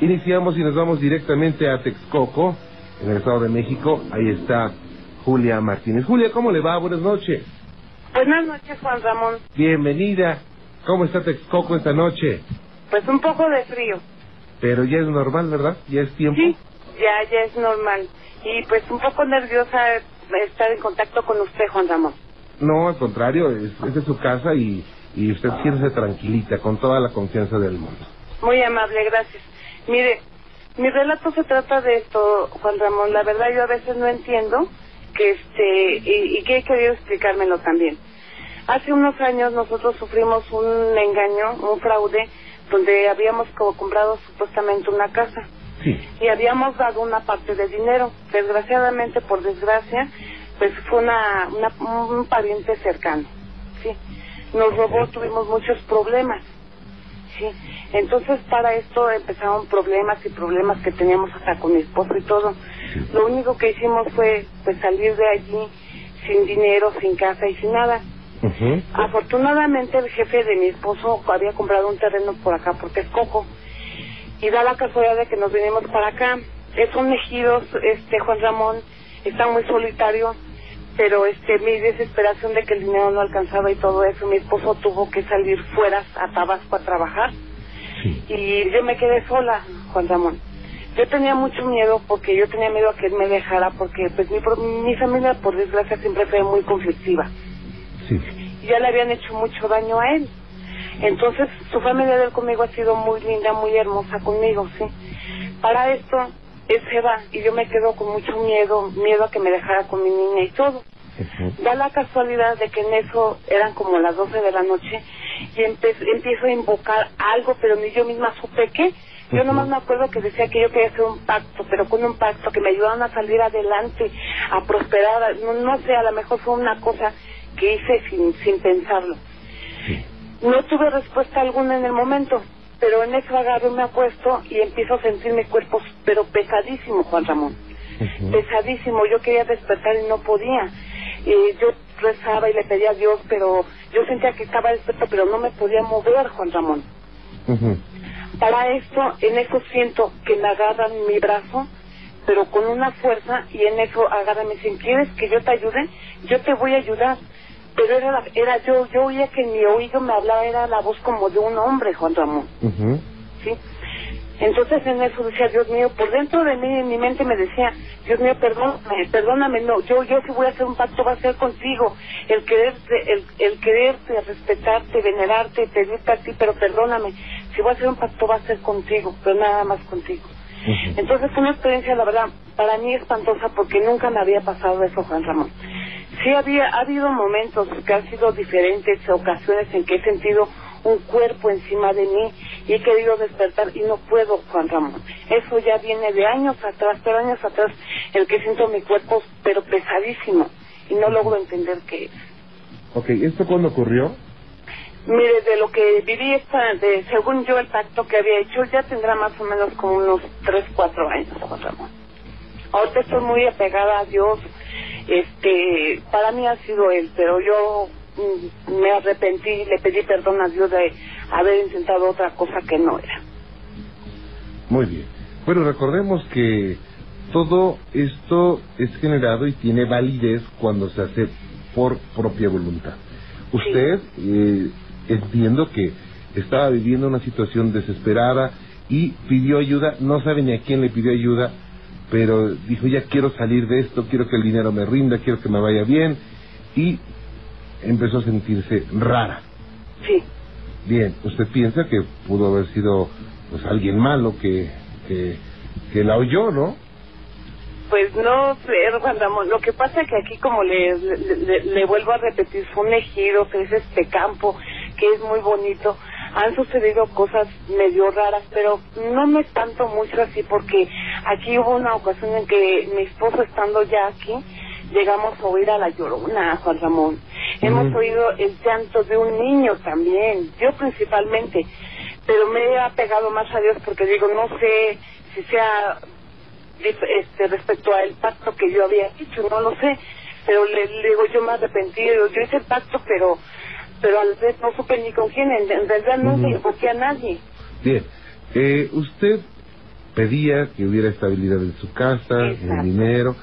Iniciamos y nos vamos directamente a Texcoco, en el Estado de México. Ahí está Julia Martínez. Julia, ¿cómo le va? Buenas noches. Buenas noches, Juan Ramón. Bienvenida. ¿Cómo está Texcoco esta noche? Pues un poco de frío. Pero ya es normal, ¿verdad? Ya es tiempo. Sí, ya, ya es normal. Y pues un poco nerviosa estar en contacto con usted, Juan Ramón. No, al contrario, es, es su casa y, y usted siéntese tranquilita, con toda la confianza del mundo. Muy amable, gracias. Mire, mi relato se trata de esto, Juan Ramón. La verdad yo a veces no entiendo que este y, y que he querido explicármelo también. Hace unos años nosotros sufrimos un engaño, un fraude, donde habíamos como comprado supuestamente una casa. Sí. Y habíamos dado una parte de dinero. Desgraciadamente, por desgracia, pues fue una, una un pariente cercano. Sí. Nos robó, tuvimos muchos problemas. Sí. Entonces, para esto empezaron problemas y problemas que teníamos hasta con mi esposo y todo. Lo único que hicimos fue pues salir de allí sin dinero, sin casa y sin nada. Afortunadamente el jefe de mi esposo había comprado un terreno por acá por Texcoco y da la casualidad de que nos venimos para acá. Es un ejidos, este Juan Ramón, está muy solitario, pero este mi desesperación de que el dinero no alcanzaba y todo eso, mi esposo tuvo que salir fuera a Tabasco a trabajar Sí. y yo me quedé sola, Juan Ramón. Yo tenía mucho miedo porque yo tenía miedo a que él me dejara porque pues mi, mi familia por desgracia siempre fue muy conflictiva Sí. y ya le habían hecho mucho daño a él. Entonces su familia de él conmigo ha sido muy linda, muy hermosa conmigo, sí. Para esto él se va y yo me quedo con mucho miedo, miedo a que me dejara con mi niña y todo. Da la casualidad de que en eso eran como las 12 de la noche y empiezo a invocar algo, pero ni yo misma supe qué. Yo nomás me acuerdo que decía que yo quería hacer un pacto, pero con un pacto que me ayudaran a salir adelante, a prosperar. No, no sé, a lo mejor fue una cosa que hice sin, sin pensarlo. Sí. No tuve respuesta alguna en el momento, pero en eso agarro me acuesto y empiezo a sentir mi cuerpo, pero pesadísimo, Juan Ramón pesadísimo. Yo quería despertar y no podía. Y yo rezaba y le pedía a Dios, pero yo sentía que estaba despierto, pero no me podía mover, Juan Ramón. Para esto, en eso siento que me agarran mi brazo, pero con una fuerza, y en eso agarran y me dicen, ¿quieres que yo te ayude? Yo te voy a ayudar. Pero era, la- era yo, yo oía que en mi oído me hablaba, era la voz como de un hombre, Juan Ramón. ¿sí? Entonces en eso decía, Dios mío, por dentro de mí, en mi mente me decía, Dios mío, perdóname, perdóname, no, yo, yo si voy a hacer un pacto va a ser contigo, el quererte, el, el quererte, respetarte, venerarte, pedirte a ti, pero perdóname, si voy a hacer un pacto va a ser contigo, pero nada más contigo. Entonces fue una experiencia, la verdad, para mí espantosa porque nunca me había pasado eso, Juan Ramón. Sí había, ha habido momentos que han sido diferentes, ocasiones en que he sentido un cuerpo encima de mí y he querido despertar y no puedo, Juan Ramón. Eso ya viene de años atrás, pero años atrás, el que siento mi cuerpo, pero pesadísimo, y no logro entender qué es. Ok, ¿esto cuándo ocurrió? Mire, de lo que viví, esta, de, según yo, el pacto que había hecho, ya tendrá más o menos como unos 3, 4 años, Juan Ramón. Ahorita estoy muy apegada a Dios. Este, para mí ha sido Él, pero yo me arrepentí, le pedí perdón a Dios de haber intentado otra cosa que no era. Muy bien. Bueno, recordemos que todo esto es generado y tiene validez cuando se hace por propia voluntad. Usted, eh, entiendo que estaba viviendo una situación desesperada y pidió ayuda, no sabe ni a quién le pidió ayuda, pero dijo, ya quiero salir de esto, quiero que el dinero me rinda, quiero que me vaya bien, y empezó a sentirse rara. Sí, Bien, usted piensa que pudo haber sido pues alguien malo que, que, que la oyó, ¿no? pues no sé, Juan Ramón. Lo que pasa es que aquí, como le, le, le- le vuelvo a repetir, fue un ejido, que es este campo, que es muy bonito. Han sucedido cosas medio raras, pero no me espanto mucho así porque aquí hubo una ocasión en que mi esposo estando ya aquí, llegamos a oír a la llorona, Juan Ramón. Hemos oído el llanto de un niño también, yo principalmente, pero me he apegado más a Dios porque digo, no sé si sea este, respecto al pacto que yo había hecho, no lo sé, pero le, le digo, yo me arrepentí, yo hice el pacto, pero pero a la vez no supe ni con quién, en, en realidad no le invoqué a nadie. Bien, eh, usted pedía que hubiera estabilidad en su casa, en el dinero,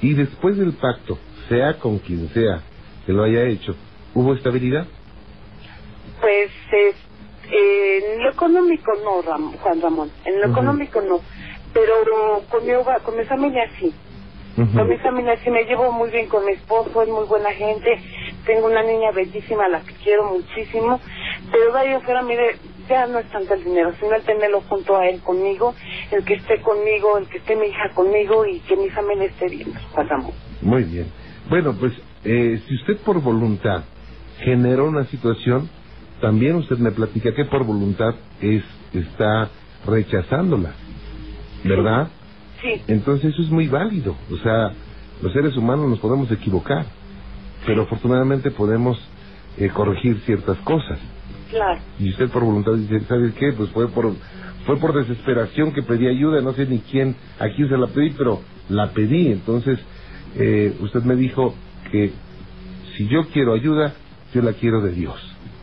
y después del pacto, sea con quien sea que lo haya hecho, ¿hubo estabilidad? Pues en lo económico no, Juan Ramón, en lo económico no, pero con mi, con mi familia sí. Con mi familia sí me llevo muy bien con mi esposo, es muy buena gente, tengo una niña bellísima, la que quiero muchísimo, pero de ahí afuera, mire, ya no es tanto el dinero, sino el tenerlo junto a él conmigo, el que esté conmigo, el que esté mi hija conmigo y que mi familia esté bien, Juan Ramón. Muy bien. Bueno, pues eh, si usted por voluntad generó una situación, también usted me platica que por voluntad es está rechazándola, ¿verdad? Sí. Entonces eso es muy válido. O sea, los seres humanos nos podemos equivocar, pero afortunadamente podemos eh, corregir ciertas cosas. Claro. Y usted por voluntad dice, ¿sabes qué? Pues fue por fue por desesperación que pedí ayuda, no sé ni quién, a quién se la pedí, pero la pedí. Entonces, eh, usted me dijo que si yo quiero ayuda, yo la quiero de Dios.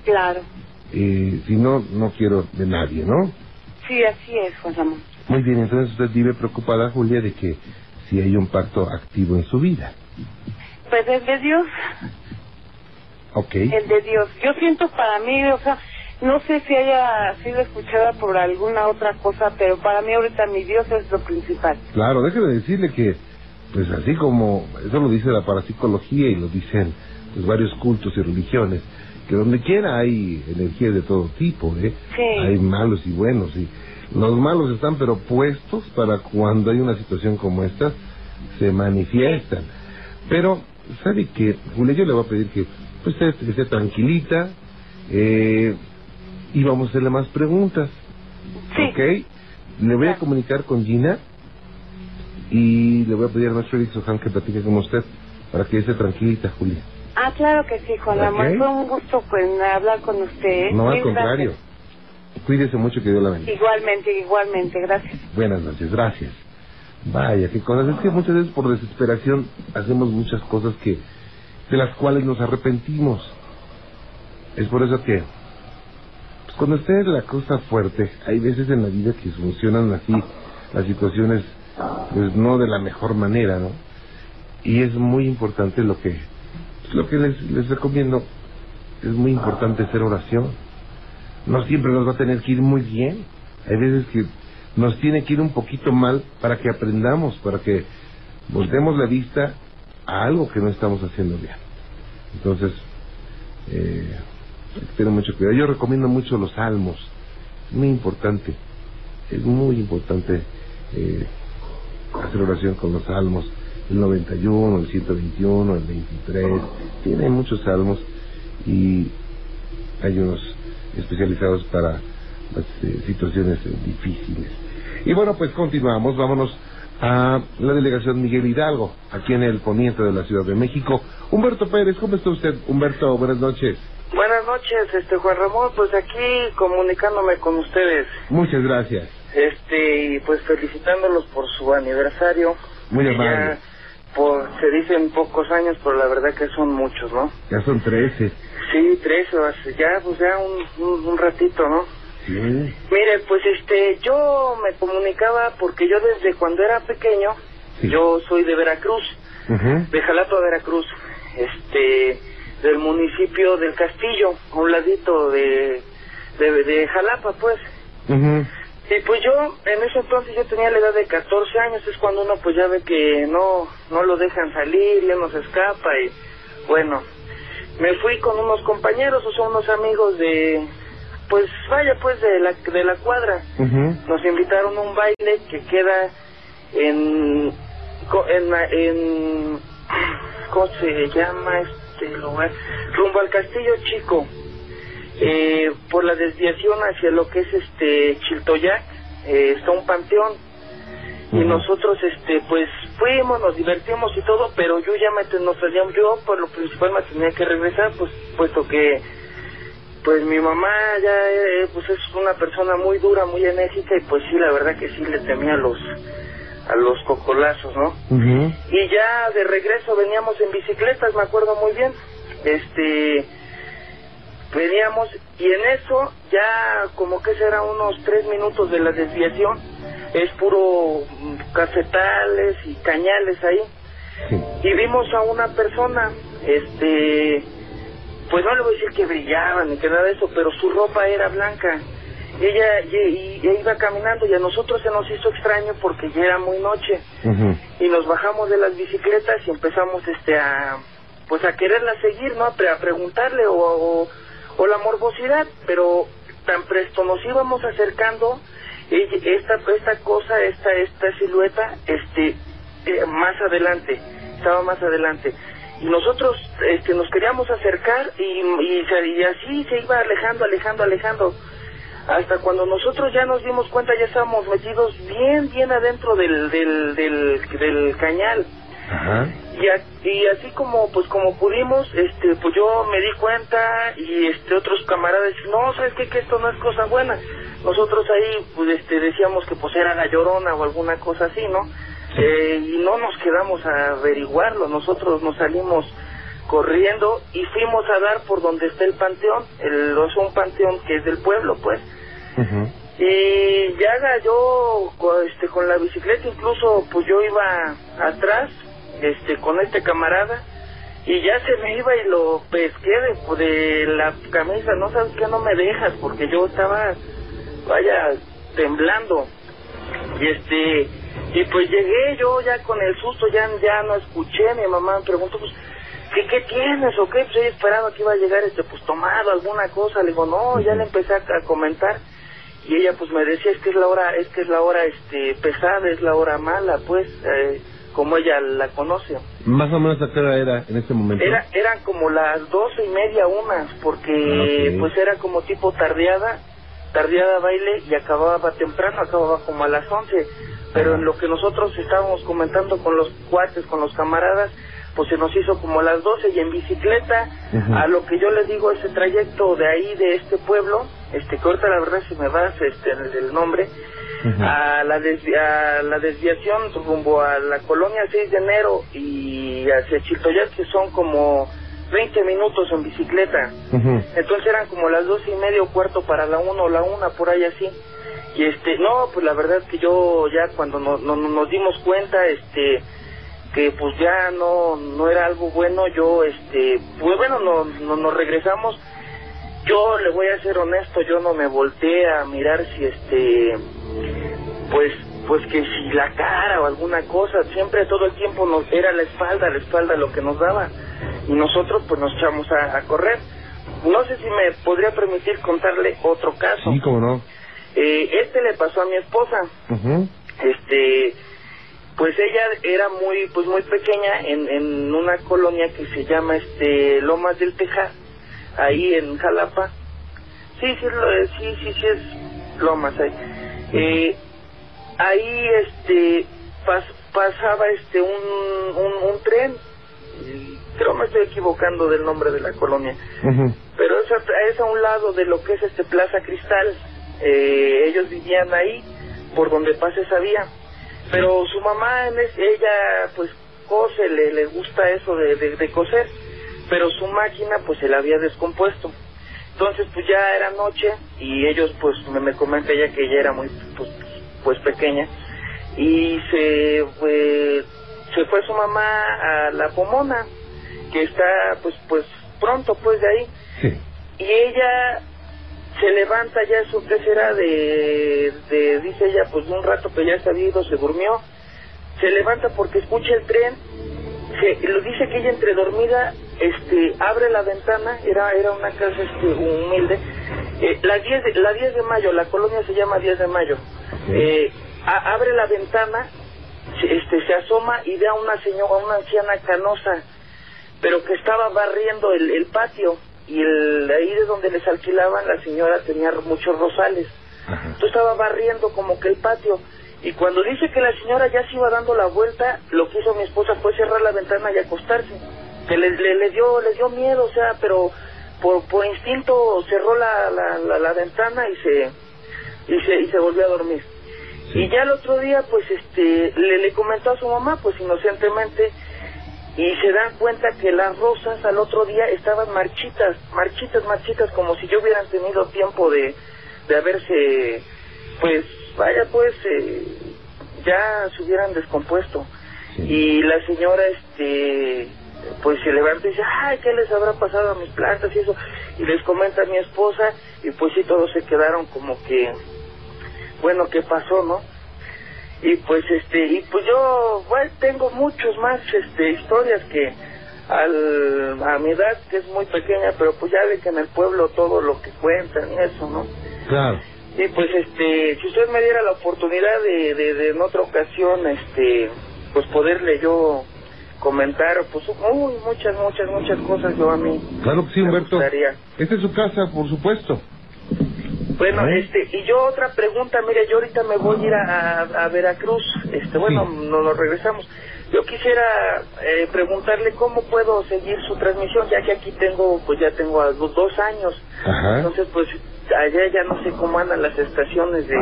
Claro. Eh, si no, no quiero de nadie, ¿no? Sí, así es, Juan Ramón. Muy bien, entonces usted vive preocupada, Julia, de que si hay un pacto activo en su vida. Pues el de Dios. El de Dios. Yo siento para mí, o sea, no sé si haya sido escuchada por alguna otra cosa, pero para mí ahorita mi Dios es lo principal. Claro, déjeme decirle que, pues así como, eso lo dice la parapsicología y lo dicen pues, varios cultos y religiones, que donde quiera hay energías de todo tipo, ¿eh? Sí. Hay malos y buenos, y los malos están pero puestos para cuando hay una situación como esta, se manifiestan. Pero, ¿sabe qué? Julia, yo le voy a pedir que, pues, esté, esté tranquilita, eh, y vamos a hacerle más preguntas. Sí. ¿Ok? Le voy a comunicar con Gina y le voy a pedir a nuestro Eric Sohan que platique con usted para que esté tranquilita, Julia. Ah, claro que sí, Juan Ramón. Ok. Fue un gusto pues hablar con usted. ¿eh? No, al contrario. gracias. Cuídese mucho, que Dios la bendiga. Igualmente, igualmente. Gracias. Buenas noches, gracias. Vaya, qué cosas. Es que muchas veces por desesperación hacemos muchas cosas que de las cuales nos arrepentimos. Es por eso que pues, cuando esté la cosa fuerte, hay veces en la vida que funcionan así las situaciones, pues no de la mejor manera, ¿no? Y es muy importante lo que lo que les, les recomiendo. Es muy importante hacer oración. No siempre nos va a tener que ir muy bien. Hay veces que nos tiene que ir un poquito mal para que aprendamos, para que voltemos la vista a algo que no estamos haciendo bien. Entonces, eh, hay que tener mucho cuidado. Yo recomiendo mucho los salmos. Es muy importante. Es muy importante eh, hacer oración con los salmos. El 91, el 121, el 23. Tiene muchos salmos y hay unos especializados para las eh, situaciones difíciles. Y bueno, pues continuamos. Vámonos a la delegación Miguel Hidalgo, aquí en el poniente de la Ciudad de México. Humberto Pérez, ¿cómo está usted? Humberto, buenas noches. Buenas noches, este Juan Ramón, pues aquí comunicándome con ustedes, Muchas gracias. este y pues felicitándolos por su aniversario. Muy amable. Por, se dicen pocos años, pero la verdad que son muchos, ¿no? Ya son 13. Sí, sea, ya, pues ya un, un, un ratito, ¿no? Mire, pues este, yo me comunicaba porque yo desde cuando era pequeño, Sí. yo soy de Veracruz, de Jalapa, Veracruz, este, del municipio del Castillo, a un ladito de, de, de Jalapa, pues. Y pues yo, en ese entonces yo tenía la edad de 14 años, es cuando uno pues ya ve que no, no lo dejan salir, ya no se escapa y bueno, me fui con unos compañeros, o sea, unos amigos de, pues vaya pues de la, de la cuadra. Nos invitaron a un baile que queda en, en, en ¿cómo se llama este lugar? Rumbo al Castillo Chico, eh, por la desviación hacia lo que es este Chiltoyac, eh, está un panteón y nosotros este pues fuimos, nos divertimos y todo, pero yo ya me nos salíamos, yo por lo principal me tenía que regresar, pues puesto que pues mi mamá ya eh, pues es una persona muy dura, muy enérgica y pues sí, la verdad que sí le temía a los a los cocolazos, ¿no? Y ya de regreso veníamos en bicicletas, me acuerdo muy bien. Este veníamos y en eso ya como que será unos tres minutos de la desviación es puro mm, cafetales y cañales ahí. Sí. Y vimos a una persona, este, pues no le voy a decir que brillaba ni que nada de eso, pero su ropa era blanca. Y ella, y, y- iba caminando y a nosotros se nos hizo extraño porque ya era muy noche. Y nos bajamos de las bicicletas y empezamos este a pues a quererla seguir no a, pre- a preguntarle o, o, o la morbosidad pero tan presto nos íbamos acercando esta esta cosa esta esta silueta este eh, más adelante estaba más adelante nosotros este nos queríamos acercar y, y, y así se iba alejando alejando alejando. Hasta cuando nosotros ya nos dimos cuenta ya estábamos metidos bien bien adentro del del del, del cañal. Ajá. y, a- y así como pues como pudimos este pues yo me di cuenta y este otros camaradas no sabes qué que esto no es cosa buena nosotros ahí pues este decíamos que pues era la llorona o alguna cosa así no Eh, y no nos quedamos a averiguarlo. Nosotros nos salimos corriendo y fuimos a dar por donde está el panteón. El es un panteón que es del pueblo pues. Y ya yo este con la bicicleta incluso pues yo iba atrás este con este camarada y ya se me iba y lo pesqué de, de la camisa. No sabes que no me dejas porque yo estaba vaya temblando. Y este y pues llegué yo ya con el susto ya ya no escuché mi mamá me preguntó pues ¿qué, qué tienes o qué? Pues ella esperaba que iba a llegar este pues tomado alguna cosa. Le digo no ya le empecé a, a comentar y ella pues me decía es que es la hora es que es la hora este pesada es la hora mala pues eh, como ella la conoce Más o menos a qué hora era en este momento. era eran como las doce y media unas porque pues era como tipo tardeada tardeada baile y acababa temprano acababa como a las once. Pero Ajá. en lo que nosotros estábamos comentando con los cuates con los camaradas pues se nos hizo como a las doce y en bicicleta. A lo que yo les digo ese trayecto de ahí de este pueblo este que ahorita la verdad si me vas este el, el nombre a la a la desviación rumbo a la colonia 6 de enero y hacia Chiltoyat que son como 20 minutos en bicicleta. Entonces eran como las dos y medio cuarto para la una o la una por ahí así. Y este no pues la verdad es que yo ya cuando no- no- nos dimos cuenta este que pues ya no no era algo bueno yo este pues bueno no, no- nos regresamos. Yo le voy a ser honesto yo no me volteé a mirar si este pues pues que si la cara o alguna cosa siempre todo el tiempo nos era la espalda la espalda lo que nos daba. Y nosotros pues nos echamos a, a correr. No sé si me podría permitir contarle otro caso. Sí, cómo no. Eh, este le pasó a mi esposa. Este pues ella era muy pues muy pequeña en, en una colonia que se llama este Lomas del Tejar ahí en Jalapa. Sí sí lo- sí sí sí es Lomas ahí. Eh, ahí este pas- pasaba este un, un, un tren creo me estoy equivocando del nombre de la colonia pero es a, es a un lado de lo que es este Plaza Cristal. Eh, ellos vivían ahí, por donde pasa esa vía. Pero su mamá, ella pues cose, le, le gusta eso de, de, de coser, pero su máquina pues se la había descompuesto. Entonces pues ya era noche y ellos pues me, me comenta ella que ella era muy pues, pues pequeña. Y se fue, se fue su mamá a la Pomona que está pues pues pronto pues de ahí. Sí. y ella se levanta ya eso que será de, de dice ella pues de un rato que ya se había ido se durmió. Se levanta porque escucha el tren se, lo dice que ella entre dormida este abre la ventana era era una casa este humilde eh, la 10 de, la 10 de mayo la colonia se llama 10 de mayo. Eh, a- abre la ventana se- este se asoma y ve a una señora a una anciana canosa pero que estaba barriendo el, el patio y el ahí de donde les alquilaban la señora tenía muchos rosales. Ajá. entonces estaba barriendo como que el patio y cuando dice que la señora ya se iba dando la vuelta lo que hizo mi esposa fue cerrar la ventana y acostarse. Que le, le, le dio le dio miedo o sea pero por, por instinto cerró la, la, la, la ventana y se y se y se volvió a dormir Sí. y ya el otro día pues este le, le comentó a su mamá pues inocentemente y se dan cuenta que las rosas al otro día estaban marchitas, marchitas, marchitas, como si yo hubieran tenido tiempo de, de haberse, pues, vaya, pues, eh, ya se hubieran descompuesto. Y la señora, este, pues se levanta y dice, ay, ¿qué les habrá pasado a mis plantas y eso? Y les comenta a mi esposa y pues sí, todos se quedaron como que, bueno, ¿qué pasó, no? Y pues este, y pues yo, bueno, tengo muchos más, este, historias que al, a mi edad, que es muy pequeña, pero pues ya ve que en el pueblo todo lo que cuentan y eso, ¿no? Claro. Y pues este, si usted me diera la oportunidad de, de, de en otra ocasión, este, pues poderle yo comentar, pues uy, muchas, muchas, muchas cosas yo a mí. Claro que sí, Humberto. Esta es su casa, por supuesto. Bueno, este, y yo otra pregunta, mire, yo ahorita me voy a ir a, a- Veracruz, este, bueno, Sí. no nos regresamos. Yo quisiera eh, preguntarle cómo puedo seguir su transmisión, ya que aquí tengo, pues ya tengo a los dos años. Ajá. Entonces, pues allá ya no sé cómo andan las estaciones de...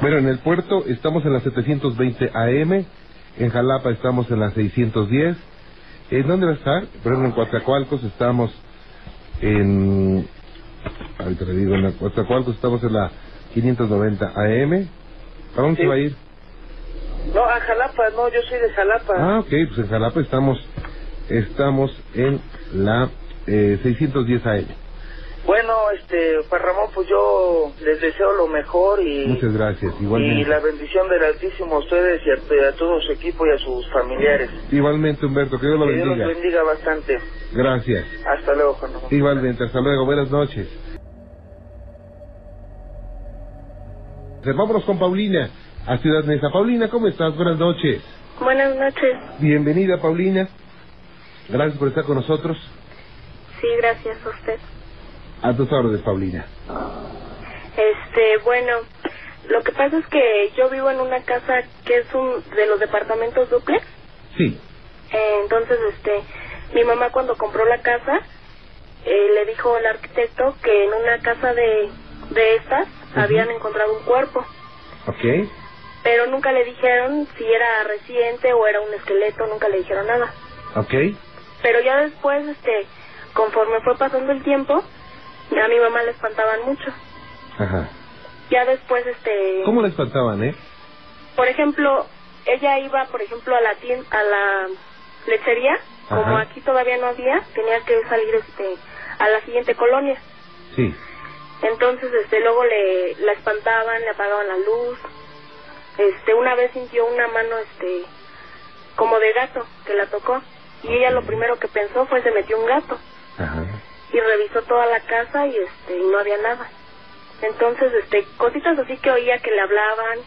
Bueno, en el puerto estamos en la 720 AM, en Jalapa estamos en la 610. ¿En dónde va a estar? Por ejemplo, en Coatzacoalcos estamos en... Ahorita le digo, en Coatzacoalcos estamos en la 590 AM. ¿A dónde Sí. se va a ir? No, a Jalapa, no, yo soy de Jalapa. Ah, ok, pues en Jalapa estamos, estamos en la eh, 610 AM. Bueno, este, Juan Ramón, pues yo les deseo lo mejor y... Muchas gracias, Y igualmente. la bendición del Altísimo a ustedes y a, a todo su equipo y a sus familiares. Igualmente, Humberto, que Dios lo Que Dios los bendiga. bendiga bastante. Gracias. Hasta luego, Juan Ramón. Igualmente, hasta luego, buenas noches. Vámonos con Paulina a Ciudad Neza. Paulina, ¿cómo estás? Buenas noches. Buenas noches. Bienvenida, Paulina. Gracias por estar con nosotros. Sí, gracias a usted. A tus órdenes, Paulina. Este, bueno, lo que pasa es que yo vivo en una casa que es un de los departamentos duplex. Sí. Eh, entonces, este, mi mamá cuando compró la casa eh, le dijo al arquitecto que en una casa de de estas habían encontrado un cuerpo, Ok. pero nunca le dijeron si era reciente o era un esqueleto, nunca le dijeron nada. Ok. Pero ya después, este, conforme fue pasando el tiempo, a mi mamá le espantaban mucho. Ajá. Ya después, este, ¿Cómo la espantaban, eh? por ejemplo, ella iba, por ejemplo, a la tienda, a la lechería, como aquí todavía no había, tenía que salir, este, a la siguiente colonia. Sí. Entonces, este, luego le, la espantaban, le apagaban la luz. Este, una vez sintió una mano, este, como de gato que la tocó. Y ella lo primero que pensó fue se metió un gato. Ajá. Y revisó toda la casa y este y no había nada. Entonces este cositas así que oía que le hablaban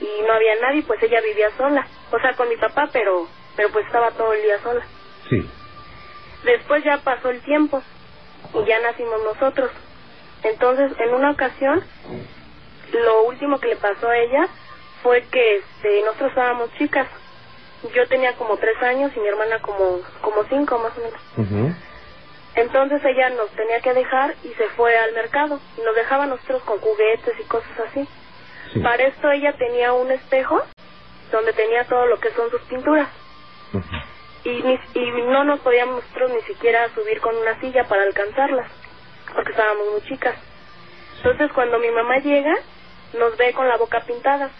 y no había nadie pues ella vivía sola. O sea con mi papá pero pero pues estaba todo el día sola. Sí. después ya pasó el tiempo y ya nacimos nosotros. Entonces en una ocasión lo último que le pasó a ella fue que este nosotros estábamos chicas. Yo tenía como tres años y mi hermana como como cinco más o menos. Ujú. Entonces ella nos tenía que dejar y se fue al mercado y nos dejaba nosotros con juguetes y cosas así. Sí. Para esto ella tenía un espejo donde tenía todo lo que son sus pinturas y, ni- y no nos podíamos nosotros ni siquiera subir con una silla para alcanzarlas porque estábamos muy chicas. Entonces cuando mi mamá llega nos ve con la boca pintada.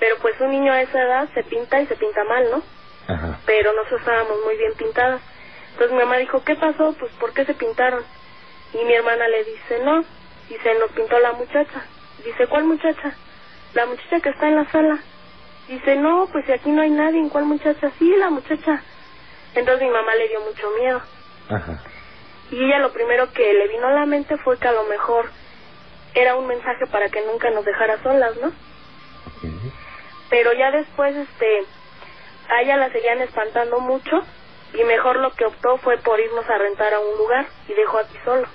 Pero pues un niño a esa edad se pinta y se pinta mal, ¿no? Ajá. pero nosotros estábamos muy bien pintadas. Entonces mi mamá dijo, ¿qué pasó? Pues ¿por qué se pintaron? Y mi hermana le dice, no, y se nos pintó la muchacha. Dice, ¿cuál muchacha? La muchacha que está en la sala. Dice, no, pues si aquí no hay nadie, ¿en cuál muchacha? Sí, la muchacha. Entonces mi mamá le dio mucho miedo. Ajá. Y ella lo primero que le vino a la mente fue que a lo mejor era un mensaje para que nunca nos dejara solas, ¿no? Ok. pero ya después este a ella la seguían espantando mucho y mejor lo que optó fue por irnos a rentar a un lugar y dejó aquí solo.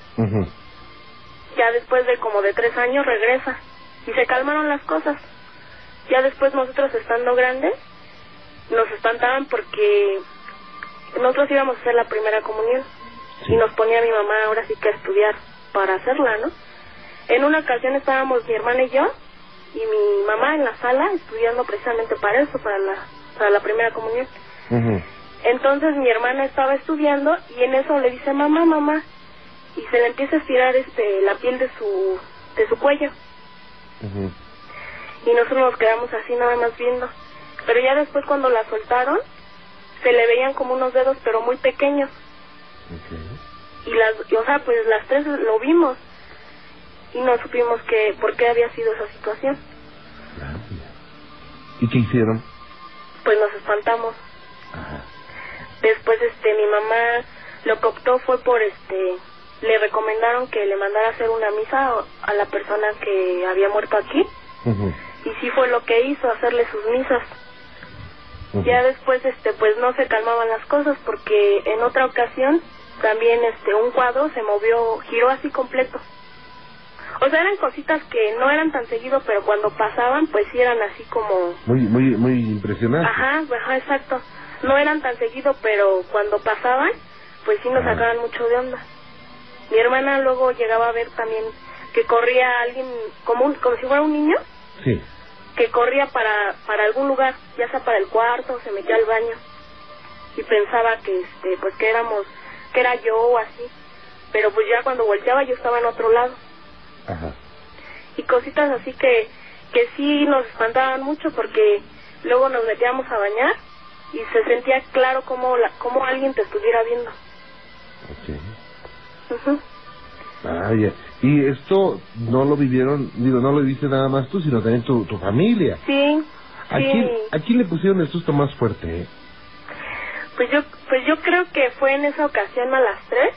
Ya después de como de tres años regresa. Y se calmaron las cosas. Ya después nosotros estando grandes nos espantaban porque nosotros íbamos a hacer la primera comunión. Sí. y nos ponía mi mamá ahora sí que a estudiar para hacerla no en una ocasión estábamos mi hermana y yo y mi mamá en la sala estudiando precisamente para eso, para la, para la primera comunión. Entonces mi hermana estaba estudiando y en eso le dice mamá, mamá, y se le empieza a estirar este la piel de su de su cuello y nosotros nos quedamos así nada más viendo. Pero ya después cuando la soltaron, se le veían como unos dedos pero muy pequeños. Y las, y, o sea, pues las tres lo vimos y no supimos que por qué había sido esa situación. ¿Y qué hicieron? Pues nos espantamos. Después este mi mamá lo que optó fue por este le recomendaron que le mandara a hacer una misa a la persona que había muerto aquí. Y sí fue lo que hizo, hacerle sus misas. Ya después este pues no se calmaban las cosas porque en otra ocasión también este un cuadro se movió, giró así completo. O sea, eran cositas que no eran tan seguido, pero cuando pasaban, pues sí eran así como... Muy, muy, muy impresionante. Ajá, ajá, exacto. No eran tan seguido, pero cuando pasaban, pues sí nos sacaban mucho de onda. Mi hermana luego llegaba a ver también que corría alguien, como, un, como si fuera un niño. Sí. Que corría para, para algún lugar, ya sea para el cuarto, se metía al baño. Y pensaba que, este, pues que éramos, que era yo o así. Pero pues ya cuando volteaba yo estaba en otro lado. Y cositas así que, que sí nos espantaban mucho porque luego nos metíamos a bañar y se sentía claro como, la, como alguien te estuviera viendo. Okay. Y esto no lo vivieron, digo, no lo viste nada más tú, sino también tu, tu familia. Sí. ¿A, Quién, ¿A quién le pusieron el susto más fuerte? Eh? Pues yo, pues yo creo que fue en esa ocasión a las tres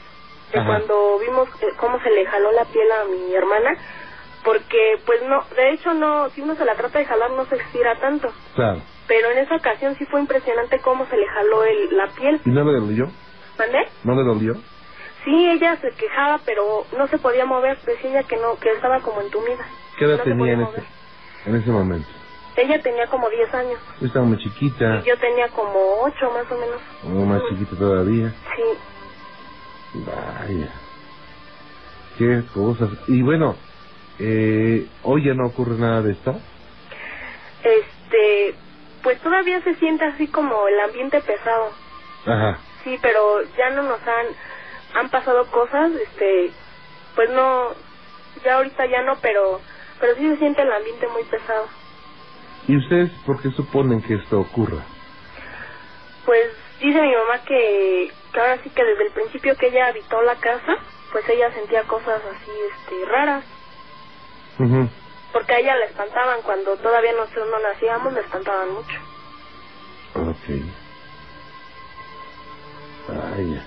cuando vimos eh, cómo se le jaló la piel a mi hermana, porque pues no, de hecho no, si uno se la trata de jalar no se estira tanto. Claro. Pero en esa ocasión sí fue impresionante cómo se le jaló el, la piel. ¿Y no le dolió? ¿Mandé? ¿No le dolió? Sí, ella se quejaba, pero no se podía mover. Decía ella que no, que estaba como entumida. ¿Qué edad tenía en ese, en ese momento? Ella tenía como 10 años. Estaba muy chiquita. Y yo tenía como 8 más o menos. O más chiquita todavía. Sí. Vaya. Qué cosas. Y bueno, eh, ¿hoy ya no ocurre nada de esto? Este, pues todavía se siente así como el ambiente pesado. Ajá. Sí, pero ya no nos han, han pasado cosas, este, pues no, ya ahorita ya no, pero, pero sí se siente el ambiente muy pesado. ¿Y ustedes por qué suponen que esto ocurra? Pues dice mi mamá que que ahora sí que desde el principio que ella habitó la casa, pues ella sentía cosas así, este, raras. Porque a ella la espantaban cuando todavía nosotros no nacíamos, la espantaban mucho. Ok. Vaya.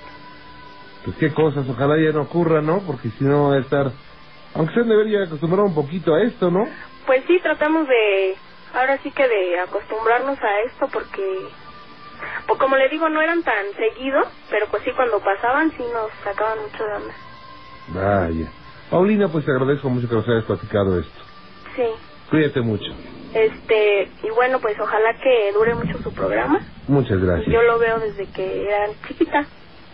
Pues qué cosas, ojalá ya no ocurra, ¿no? Porque si no va a estar... Aunque se debería acostumbrar un poquito a esto, ¿no? Pues sí, tratamos de... Ahora sí que de acostumbrarnos a esto porque pues como le digo, no eran tan seguidos, pero pues sí, cuando pasaban sí nos sacaban mucho de onda. Vaya. Paulina, pues te agradezco mucho que nos hayas platicado esto. Sí. Cuídate mucho. Este, y bueno, pues ojalá que dure mucho su programa. Muchas gracias. Yo lo veo desde que era chiquita.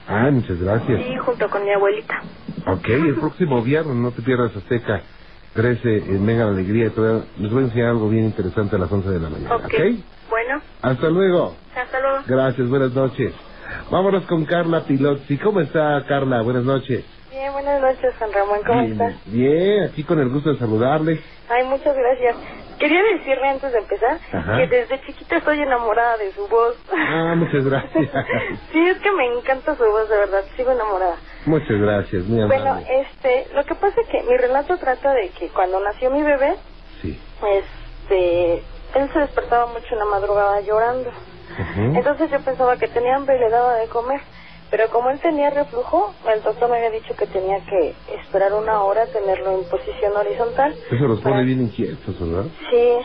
Ah, muchas gracias. Sí, junto con mi abuelita. Ok, el próximo viernes, no te pierdas Azteca 13 en la Alegría. Les voy a enseñar algo bien interesante a las 11 de la mañana. Ok. Bueno. Hasta luego. Hasta luego. Gracias, buenas noches. Vámonos con Carla Pilotzi. ¿Cómo está Carla? Buenas noches. Bien, buenas noches, San Ramón. ¿Cómo estás? Bien, aquí con el gusto de saludarle. Ay, muchas gracias. Quería decirle antes de empezar que desde chiquita estoy enamorada de su voz. Ah, muchas gracias. sí, es que me encanta su voz, de verdad. Sigo enamorada. Muchas gracias, muy amable. Bueno, este, lo que pasa es que mi relato trata de que cuando nació mi bebé, sí. este, él se despertaba mucho en la madrugada llorando. Entonces yo pensaba que tenía hambre y le daba de comer. Pero como él tenía reflujo, el doctor me había dicho que tenía que esperar una hora, tenerlo en posición horizontal. Eso los pone bien inquietos, ¿verdad? Sí,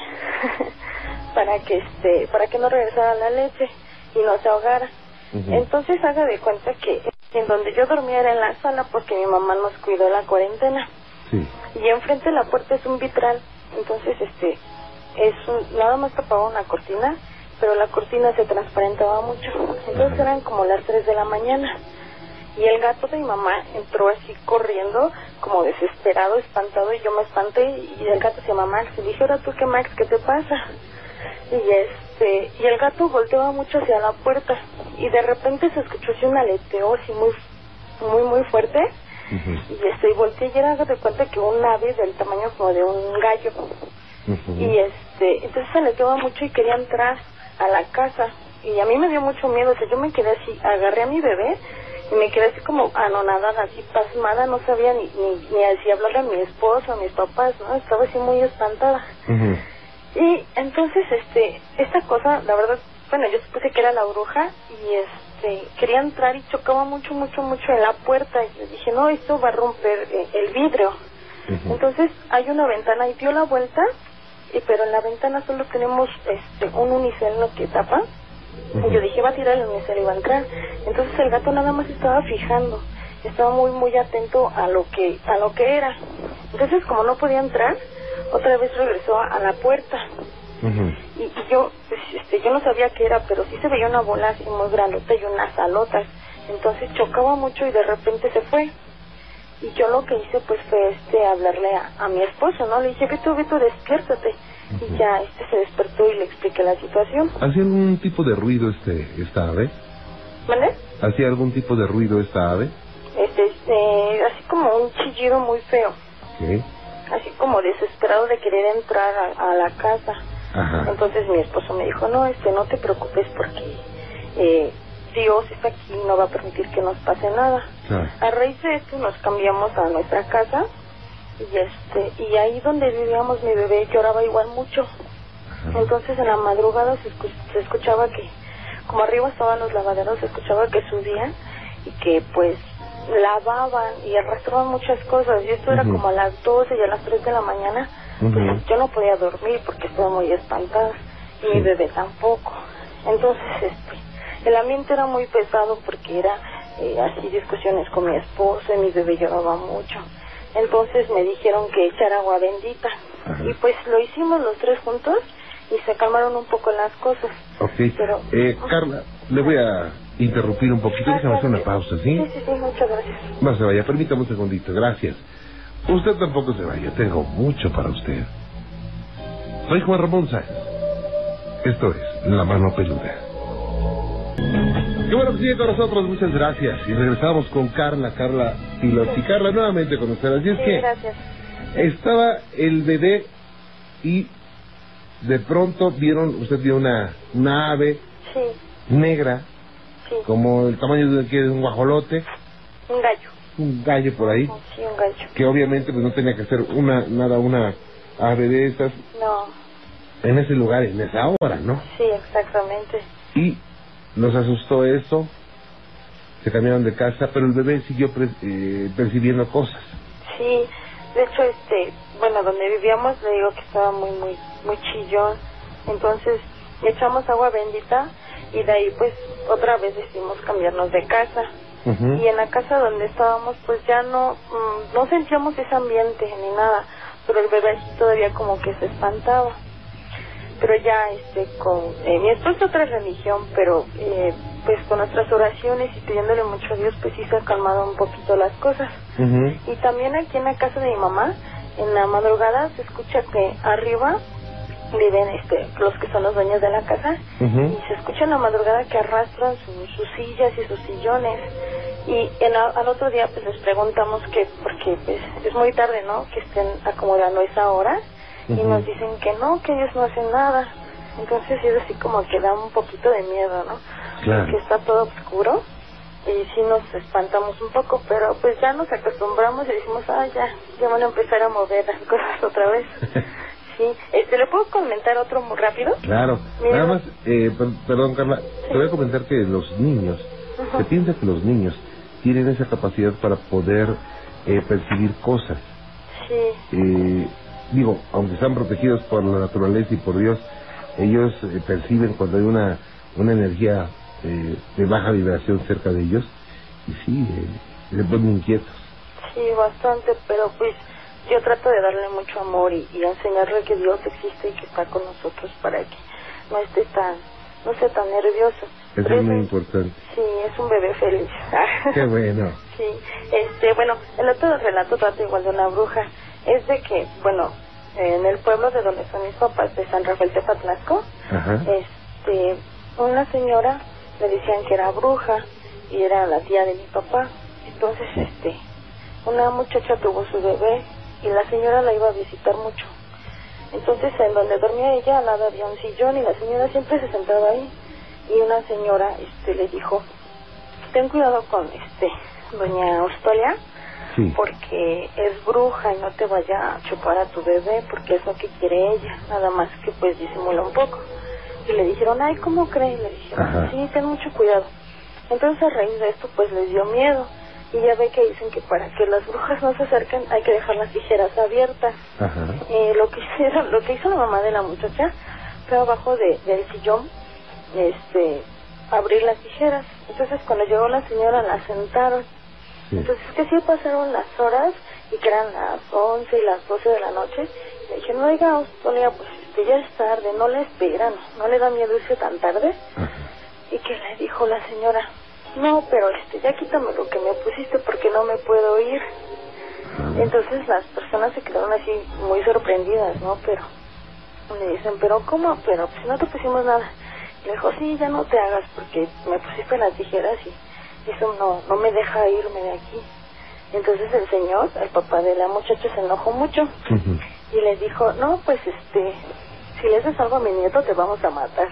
para que este, para que no regresara la leche y no se ahogara. Entonces haga de cuenta que en donde yo dormía era en la sala porque mi mamá nos cuidó la cuarentena. Sí. Y enfrente de la puerta es un vitral. Entonces este, es nada más tapaba una cortina, pero la cortina se transparentaba mucho. Entonces eran como las 3 de la mañana. Y el gato de mi mamá entró así corriendo, como desesperado, espantado, y yo me espanté, y el gato se llama Max, y dije, ahora tú qué Max, ¿qué te pasa? Y este, y el gato volteaba mucho hacia la puerta, y de repente se escuchó así un aleteo así muy, muy, muy fuerte, y este, y volteé y era de cuenta que un ave del tamaño como de un gallo, y este entonces se le quedó mucho y quería entrar a la casa y a mí me dio mucho miedo, o sea, yo me quedé así, agarré a mi bebé y me quedé así como anonadada, así pasmada, no sabía ni, ni, ni así hablarle a mi esposo, a mis papás, ¿no? Estaba así muy espantada. Y entonces, este, esta cosa, la verdad, bueno, yo supuse que era la bruja y este, quería entrar y chocaba mucho, mucho, mucho en la puerta y dije, no, esto va a romper eh, el vidrio. Entonces hay una ventana y dio la vuelta, y pero en la ventana solo tenemos este un unicel que tapa. Y yo dije, va a tirar el unicel y va a entrar. Entonces el gato nada más estaba fijando, estaba muy muy atento a lo que a lo que era. Entonces como no podía entrar, otra vez regresó a, a la puerta. Y yo pues, este yo no sabía qué era, pero sí se veía una bola así muy grandota y unas alotas. Entonces chocaba mucho y de repente se fue y yo lo que hice pues fue este hablarle a, a mi esposo no le dije Vito Vito despiértate y ya este se despertó y le expliqué la situación ¿Hacía algún tipo de ruido este esta ave? ¿vale? ¿Hacía algún tipo de ruido esta ave? este este así como un chillido muy feo Sí. así como desesperado de querer entrar a, a la casa Ajá. entonces mi esposo me dijo no este no te preocupes porque eh, Dios está aquí y no va a permitir que nos pase nada Claro. A raíz de esto nos cambiamos a nuestra casa y este y ahí donde vivíamos mi bebé lloraba igual mucho. Ajá. Entonces en la madrugada se, escu- se escuchaba que como arriba estaban los lavaderos se escuchaba que subían y que pues lavaban y arrastraban muchas cosas y esto era como a las 12 y a las 3 de la mañana pues yo no podía dormir porque estaba muy espantada y Sí. mi bebé tampoco entonces este el ambiente era muy pesado porque era eh, así discusiones con mi esposo y mi bebé lloraba mucho entonces me dijeron que echar agua bendita Ajá. y pues lo hicimos los tres juntos y se calmaron un poco las cosas Ok. Pero- Eh, Carla, le voy a interrumpir un poquito. Déjame hacer una pausa, ¿sí? sí sí sí muchas gracias No se vaya, permítame un segundito, gracias. Usted tampoco se vaya, tengo mucho para usted. Soy Juan Ramón Sáenz. Esto es La Mano Peluda. Qué bueno que sigue con nosotros, muchas gracias. Y regresamos con Carla, Carla Pilos. Y Carla nuevamente con usted. Así es sí que gracias. estaba el bebé y de pronto vieron, usted vio una, una ave sí. negra, sí. como el tamaño de, que de un guajolote, un gallo. Un gallo por ahí. sí un gallo. Que obviamente pues no tenía que ser una nada una ave de esas. No. En ese lugar en esa hora no sí exactamente. Y nos asustó eso se cambiaron de casa pero el bebé siguió pre- eh, percibiendo cosas Sí, de hecho, este, bueno, donde vivíamos le digo que estaba muy, muy, muy chillón. Entonces echamos agua bendita y de ahí pues otra vez decidimos cambiarnos de casa. Y en la casa donde estábamos pues ya no, mm, no sentíamos ese ambiente ni nada, pero el bebé todavía como que se espantaba. Pero ya este con eh, mi esposo otra religión, pero eh, pues con nuestras oraciones y pidiéndole mucho a Dios pues sí se han calmado un poquito las cosas. Y también aquí en la casa de mi mamá, en la madrugada se escucha que arriba viven este, los que son los dueños de la casa y se escucha en la madrugada que arrastran su- sus sillas y sus sillones. Y en al otro día pues les preguntamos que porque pues es muy tarde no que estén acomodando esa hora y nos dicen que no que ellos no hacen nada. Entonces es así como que da un poquito de miedo no Claro. porque está todo oscuro y sí nos espantamos un poco, pero pues ya nos acostumbramos y decimos, ah, ya, ya van a empezar a mover las cosas otra vez. Sí, este, ¿le puedo comentar otro muy rápido? claro. Mira. nada más eh, per- perdón Carla. Te voy a comentar que los niños se piensa que los niños tienen esa capacidad para poder eh, percibir cosas Sí, eh, digo, aunque están protegidos por la naturaleza y por Dios, ellos eh, perciben cuando hay una, una energía eh, de baja vibración cerca de ellos y sí, eh, se ponen inquietos. sí, bastante, pero pues yo trato de darle mucho amor y, y enseñarle que Dios existe y que está con nosotros para que no esté tan, no sea tan nervioso. Eso es muy importante. Sí, es un bebé feliz. Qué bueno. Sí, este, bueno, el otro relato trata igual de una bruja. Es de que, bueno, en el pueblo de donde son mis papás, de San Rafael Tepatlasco, Ajá. este, una señora le decían que era bruja y era la tía de mi papá. Entonces, este, una muchacha tuvo su bebé y la señora la iba a visitar mucho. Entonces, en donde dormía ella, al lado había un sillón y la señora siempre se sentaba ahí. Y una señora este, le dijo, ten cuidado con este doña Austolia, Sí. porque es bruja y no te vaya a chupar a tu bebé, porque es lo que quiere ella, nada más que pues disimula un poco. Y le dijeron, ay, ¿cómo cree? Y le dijeron, Ajá. sí, ten mucho cuidado. Entonces a raíz de esto pues les dio miedo. Y ya ve que dicen que para que las brujas no se acerquen hay que dejar las tijeras abiertas. Ajá. Eh, lo que hicieron, lo que hizo la mamá de la muchacha fue abajo de, del sillón, este, abrir las tijeras. Entonces cuando llegó la señora la sentaron. Sí. Entonces que sí pasaron las horas y que eran las 11 y las 12 de la noche. Le dijeron, oiga, Austolia, pues este, ya es tarde, no le esperan, no le da miedo irse tan tarde. Ajá. Y que le dijo la señora, no, pero este, ya quítame lo que me pusiste porque no me puedo ir. Ajá. Entonces las personas se quedaron así muy sorprendidas, ¿no? Pero le dicen, pero ¿cómo? Pero pues no te pusimos nada. Le dijo, sí, ya no te hagas porque me pusiste las tijeras y eso no, no me deja irme de aquí. Entonces el señor, el papá de la muchacha, se enojó mucho y le dijo, no, pues este, si le haces algo a mi nieto te vamos a matar.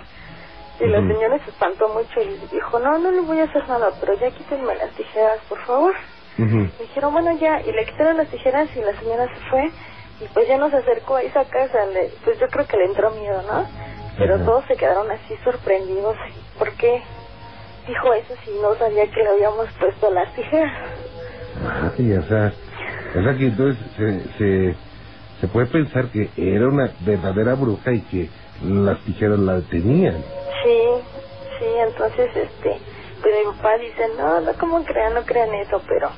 Y la señora se espantó mucho y le dijo, no, no le voy a hacer nada, pero ya quítenme las tijeras, por favor. Le dijeron, bueno, ya, y le quitaron las tijeras y la señora se fue. Y pues ya nos acercó a esa casa, le, pues yo creo que le entró miedo, ¿no? Pero todos se quedaron así sorprendidos. ¿Por qué dijo eso si no sabía que le habíamos puesto las tijeras? Ajá, y o sea, o sea que entonces se, se, se puede pensar que era una verdadera bruja y que las tijeras la detenían. Sí, sí, entonces, este, pues mi papá dice, no, no, ¿cómo crean? No crean eso, pero,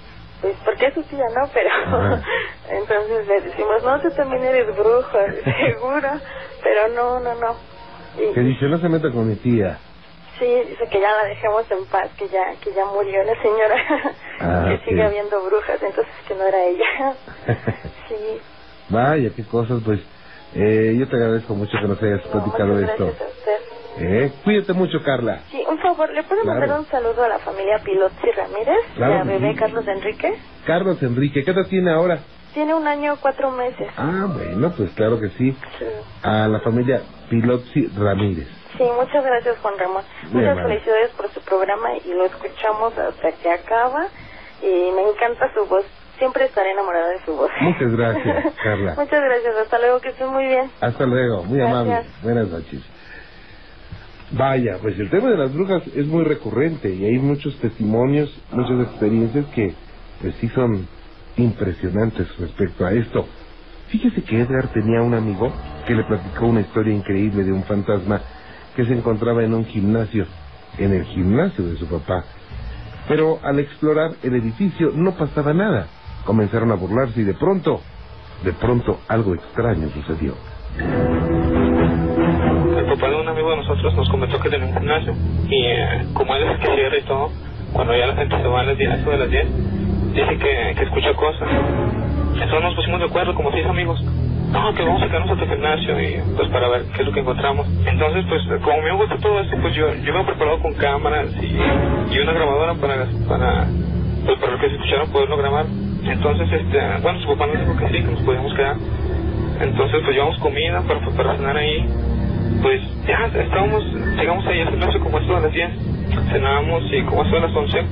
pues, porque es su tía, no? Pero, Ajá. entonces le decimos, no, tú también eres bruja, seguro, pero no, no, no. Y- Que dice, no se meta con mi tía. Sí, dice que ya la dejemos en paz, que ya que ya murió la señora, Ah, que ok. sigue habiendo brujas, entonces que no era ella. sí, Vaya, qué cosas, pues. Eh, yo te agradezco mucho que nos hayas no, platicado esto. gracias a usted. Eh, cuídate mucho, Carla. Sí, un favor, ¿le puedo Claro. mandar un saludo a la familia Pilotzi Ramírez, Claro la que bebé sí. Carlos Enrique? Carlos Enrique, ¿qué edad tiene ahora? Tiene un año cuatro meses. Ah, bueno, pues claro que sí. Sí. A la familia Pilotzi Ramírez. Sí, muchas gracias Juan Ramón. De Muchas felicidades por su programa y lo escuchamos hasta que acaba y me encanta su voz. Siempre estaré enamorada de su voz. Muchas gracias, Carla. Muchas gracias. Hasta luego, que estén muy bien. Hasta luego, muy Gracias. amable. Buenas noches. Vaya, pues el tema de las brujas es muy recurrente y hay muchos testimonios, muchas experiencias que pues sí son impresionantes respecto a esto. Fíjese que Edgar tenía un amigo que le platicó una historia increíble de un fantasma que se encontraba en un gimnasio, en el gimnasio de su papá. Pero al explorar el edificio no pasaba nada. Comenzaron a burlarse y de pronto, de pronto algo extraño sucedió. El papá de un amigo de nosotros nos comentó que tenía un gimnasio y eh, como él es que cierra y todo, cuando ya la gente se va a las 10, eso de las 10, dice que, que escucha cosas. Entonces nos pusimos de acuerdo como seis amigos. No, que vamos a quedarnos a tu gimnasio y pues para ver qué es lo que encontramos. Entonces pues como me gusta todo esto, pues yo, yo me he preparado con cámaras y, y una grabadora para, para, pues para lo que se escucharon poderlo grabar. Entonces, este, bueno, su papá nos dijo que sí, que nos podíamos quedar. Entonces pues llevamos comida para, para cenar ahí pues ya estábamos, llegamos ahí al gimnasio como esto a las 10, cenábamos y como esto a las 11,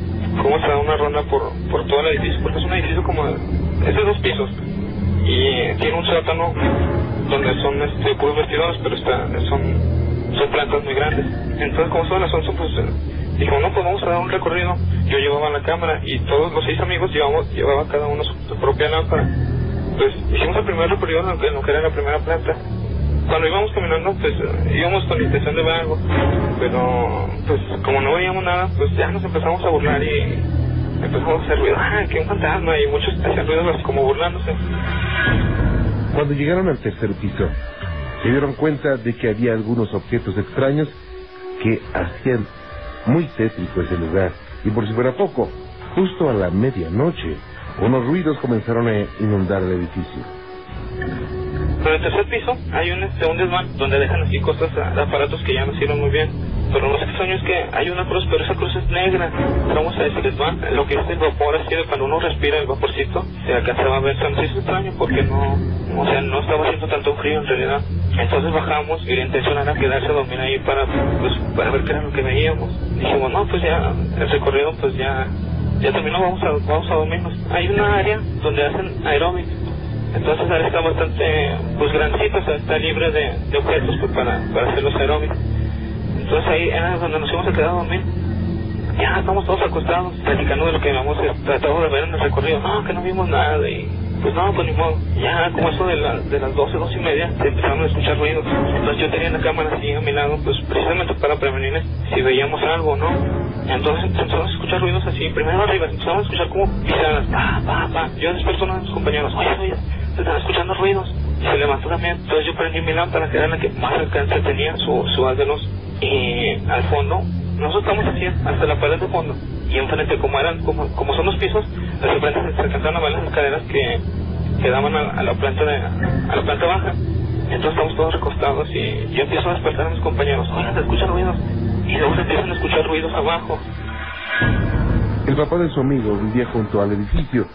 fuimos a dar una ronda por, por todo el edificio, porque es un edificio como, es de dos pisos, y tiene un sótano donde son este, puros vestidores, pero está, son, son plantas muy grandes. Entonces como son las 11, pues eh, dijo, no, pues vamos a dar un recorrido. Yo llevaba la cámara y todos los seis amigos llevamos, llevaba cada uno su, propia lámpara. Pues hicimos el primer recorrido en lo que, lo que era la primera planta cuando íbamos caminando, pues eh, íbamos con la intención de ver algo, pero pues como no veíamos nada, pues ya nos empezamos a burlar y empezamos a hacer ruido, ah, que un fantasma, y muchos hacían ruidos como burlándose. Cuando llegaron al tercer piso, se dieron cuenta de que había algunos objetos extraños que hacían muy tétrico ese lugar. Y por si fuera poco, justo a la medianoche, unos ruidos comenzaron a inundar el edificio. En el tercer piso hay un, este, un desván donde dejan así cosas, aparatos que ya no sirven muy bien. Pero lo más extraño es que hay una cruz, pero esa cruz es negra. Vamos a decirles, va, lo que es el vapor, así de cuando uno respira el vaporcito, se alcanzaba a ver, se es extraño porque no, o sea, no estaba haciendo tanto frío en realidad. Entonces bajamos y la intención era quedarse a dormir ahí para, pues, para ver qué era lo que veíamos. Dijimos, no, pues ya, el recorrido pues ya, ya terminó, vamos a, vamos a dormirnos. Hay una área donde hacen aeróbic. Entonces ahora está bastante, pues grandecito, o sea, está libre de, de objetos pues, para, para hacer los aeróbicos. Entonces ahí era donde nos íbamos a quedar a dormir. Ya estamos todos acostados, platicando de lo que habíamos tratado de ver en el recorrido. No, que no vimos nada y pues no, pues ni modo. Ya como eso de, la, de las 12, 12 y media, empezaron a escuchar ruidos. Entonces yo tenía la cámara así a mi lado, pues precisamente para prevenir si veíamos algo, ¿no? Entonces empezamos a escuchar ruidos así, primero arriba, empezamos a escuchar como pisadas, pa, pa, pa. Yo desperté a uno de mis compañeros, oye, oye, se están escuchando ruidos. Y se levantó también. Entonces yo prendí mi lámpara, que era la que más alcance tenía, su, su haz de luz. Y al fondo, nosotros estamos así, hasta la pared de fondo. Y enfrente, como eran, como, como son los pisos, las enfrente se alcanzaron a ver las escaleras que, que daban a, a la planta de, a la planta baja. Entonces estamos todos recostados y yo empiezo a despertar a mis compañeros. Oigan, se escuchan ruidos. Y luego se empiezan a escuchar ruidos abajo. El papá de su amigo vivía junto al edificio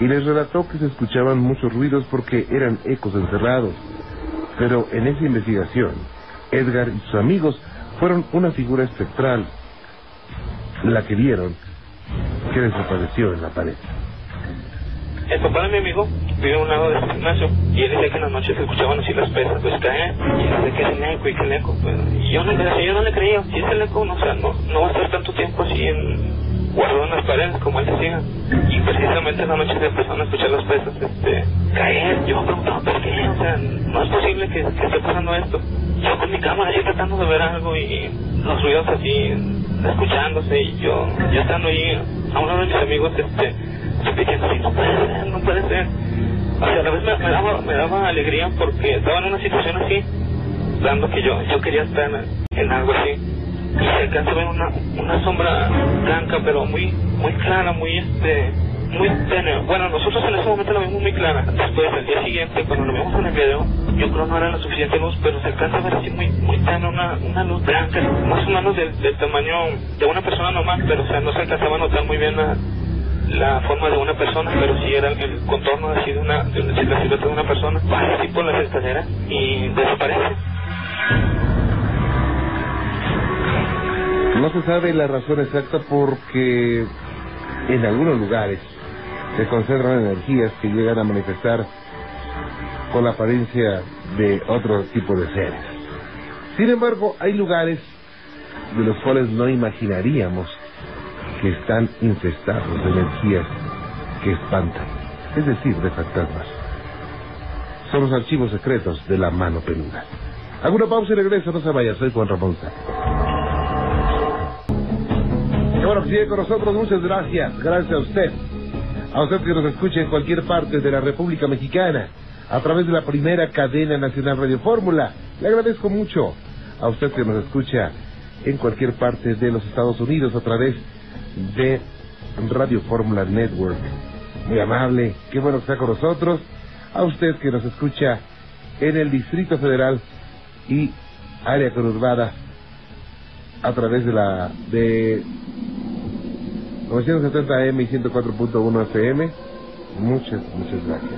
y les relató que se escuchaban muchos ruidos porque eran ecos encerrados. Pero en esa investigación, Edgar y sus amigos fueron una figura espectral, la que vieron que desapareció en la pared. El papá de mi amigo vive a un lado de ese gimnasio y él decía que en las noches se escuchaban así las pesas pues caer y dice que es el eco y que el eco. Pues, y yo, no, yo no le creía, si es el eco, no, sea, no, no va a estar tanto tiempo así en guardado en las paredes, como él decía. Y precisamente en la noche se empezaron a escuchar las pesas este, caer. Yo me preguntaba, ¿por qué? O sea, no es posible que, que esté pasando esto. Yo con mi cámara así tratando de ver algo y los ruidos así escuchándose y yo, yo estando ahí a uno de mis amigos este, repitiendo así, no puede ser, no puede ser. O sea, a la vez me, me, daba, me daba alegría porque estaba en una situación así, dando que yo, yo quería estar en algo así se alcanza a ver una, una sombra blanca pero muy muy clara muy este muy tenue. Bueno nosotros en ese momento la vimos muy clara. Después el día siguiente cuando lo vimos en el video yo creo no era la suficiente luz pero se alcanza a ver así muy muy tenue una, una luz blanca más o menos del, del tamaño de una persona normal pero o sea no se alcanzaba a notar muy bien la la forma de una persona, pero sí era el contorno así de una, de una, silueta de una persona, pasa así por las escaleras y desaparece. No se sabe la razón exacta porque en algunos lugares se concentran energías que llegan a manifestar con la apariencia de otro tipo de seres. Sin embargo, hay lugares de los cuales no imaginaríamos que están infestados de energías que espantan, es decir, de fantasmas. Son los archivos secretos de la mano peluda. Alguna pausa y regreso, no se vaya, soy Juan Ramón Sáenz. Qué bueno que sigue con nosotros, muchas gracias. Gracias a usted. A usted que nos escucha en cualquier parte de la República Mexicana, a través de la primera cadena nacional Radio Fórmula. Le agradezco mucho. A usted que nos escucha en cualquier parte de los Estados Unidos a través de Radio Fórmula Network. Muy amable, qué bueno que está con nosotros. A usted que nos escucha en el Distrito Federal y área conurbada a través de la de 970M y 104.1 FM. Muchas, muchas gracias.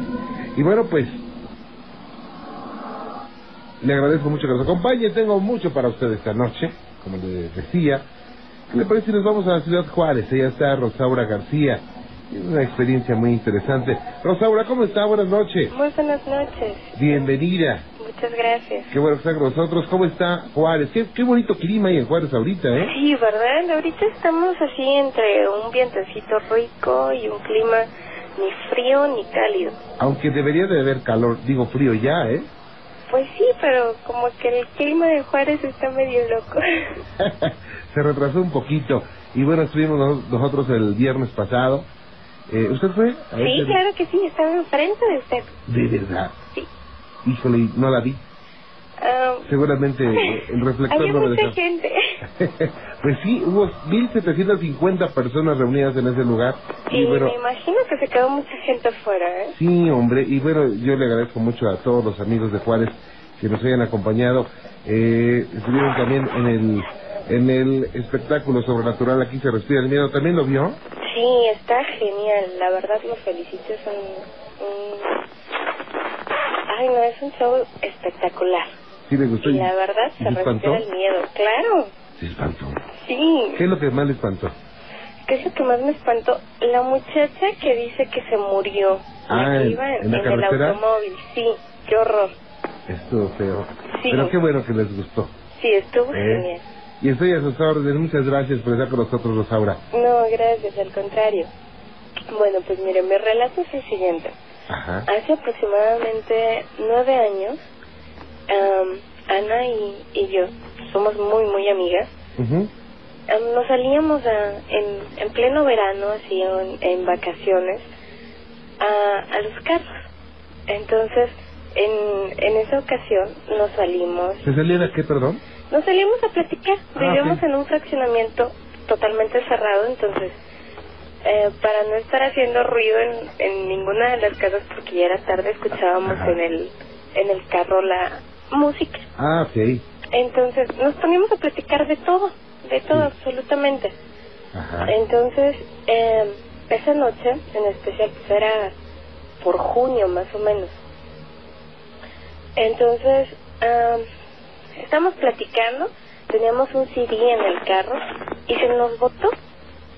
Y bueno, pues le agradezco mucho que nos acompañe. Tengo mucho para usted esta noche, como le decía. ¿Qué le parece si nos vamos a la ciudad Juárez? Ella está Rosaura García. Es una experiencia muy interesante. Rosaura, ¿cómo está? Buenas noches. Muy buenas noches. Bienvenida. Muchas gracias. Qué bueno que está con nosotros. ¿Cómo está Juárez? Qué, qué bonito clima hay en Juárez ahorita, ¿eh? Sí, ¿verdad? Ahorita estamos así entre un vientecito rico y un clima ni frío ni cálido. Aunque debería de haber calor, digo frío ya, ¿eh? Pues sí, pero como que el clima de Juárez está medio loco. Se retrasó un poquito. Y bueno, estuvimos nos- nosotros el viernes pasado. Eh, ¿Usted fue? a Sí, ese- claro que sí, estaba enfrente de usted. De verdad. Sí. Híjole, no la vi. Ah, Seguramente eh, el reflector Había no me mucha dejó. gente. pues sí, hubo 1.750 personas reunidas en ese lugar. Y Y bueno, me imagino que se quedó mucha gente afuera, ¿eh? sí, hombre, y bueno, yo le agradezco mucho a todos los amigos de Juárez que nos hayan acompañado. Eh, estuvieron también en el en el espectáculo sobrenatural Aquí se respira el miedo. ¿También lo vio? Sí, está genial. La verdad lo felicito. Es un, un- Ay, no, es un show espectacular. Sí, le gustó. Y la verdad ¿y se respira el miedo. Claro, Se espantó. sí. ¿Qué es lo que más le espantó? ¿Qué es lo que más me espantó? La muchacha que dice que se murió. Ah, ¿en- iba en, en la en el automóvil. Sí, qué horror. Estuvo feo. Sí. Pero qué bueno que les gustó. Sí, estuvo ¿eh? genial. Y estoy a sus órdenes. Muchas gracias por estar con nosotros, Rosaura. No, gracias, al contrario. Bueno, pues mire, mi relato es el siguiente. Ajá. Hace aproximadamente nueve años, Ana y, y yo somos muy, muy amigas. Nos salíamos a- en, en pleno verano, así en, en vacaciones, a, a los carros. Entonces, en, en esa ocasión nos salimos, ¿Se salían a qué, perdón? Nos salimos a platicar. Ah, Vivíamos en un fraccionamiento totalmente cerrado, entonces eh, para no estar haciendo ruido en, en ninguna de las casas porque ya era tarde escuchábamos Ajá. en el en el carro la música Ah, ok. entonces nos poníamos a platicar de todo de todo Sí. absolutamente Ajá. entonces eh, esa noche en especial pues era por junio más o menos entonces ah, estamos platicando teníamos un CD en el carro y se nos botó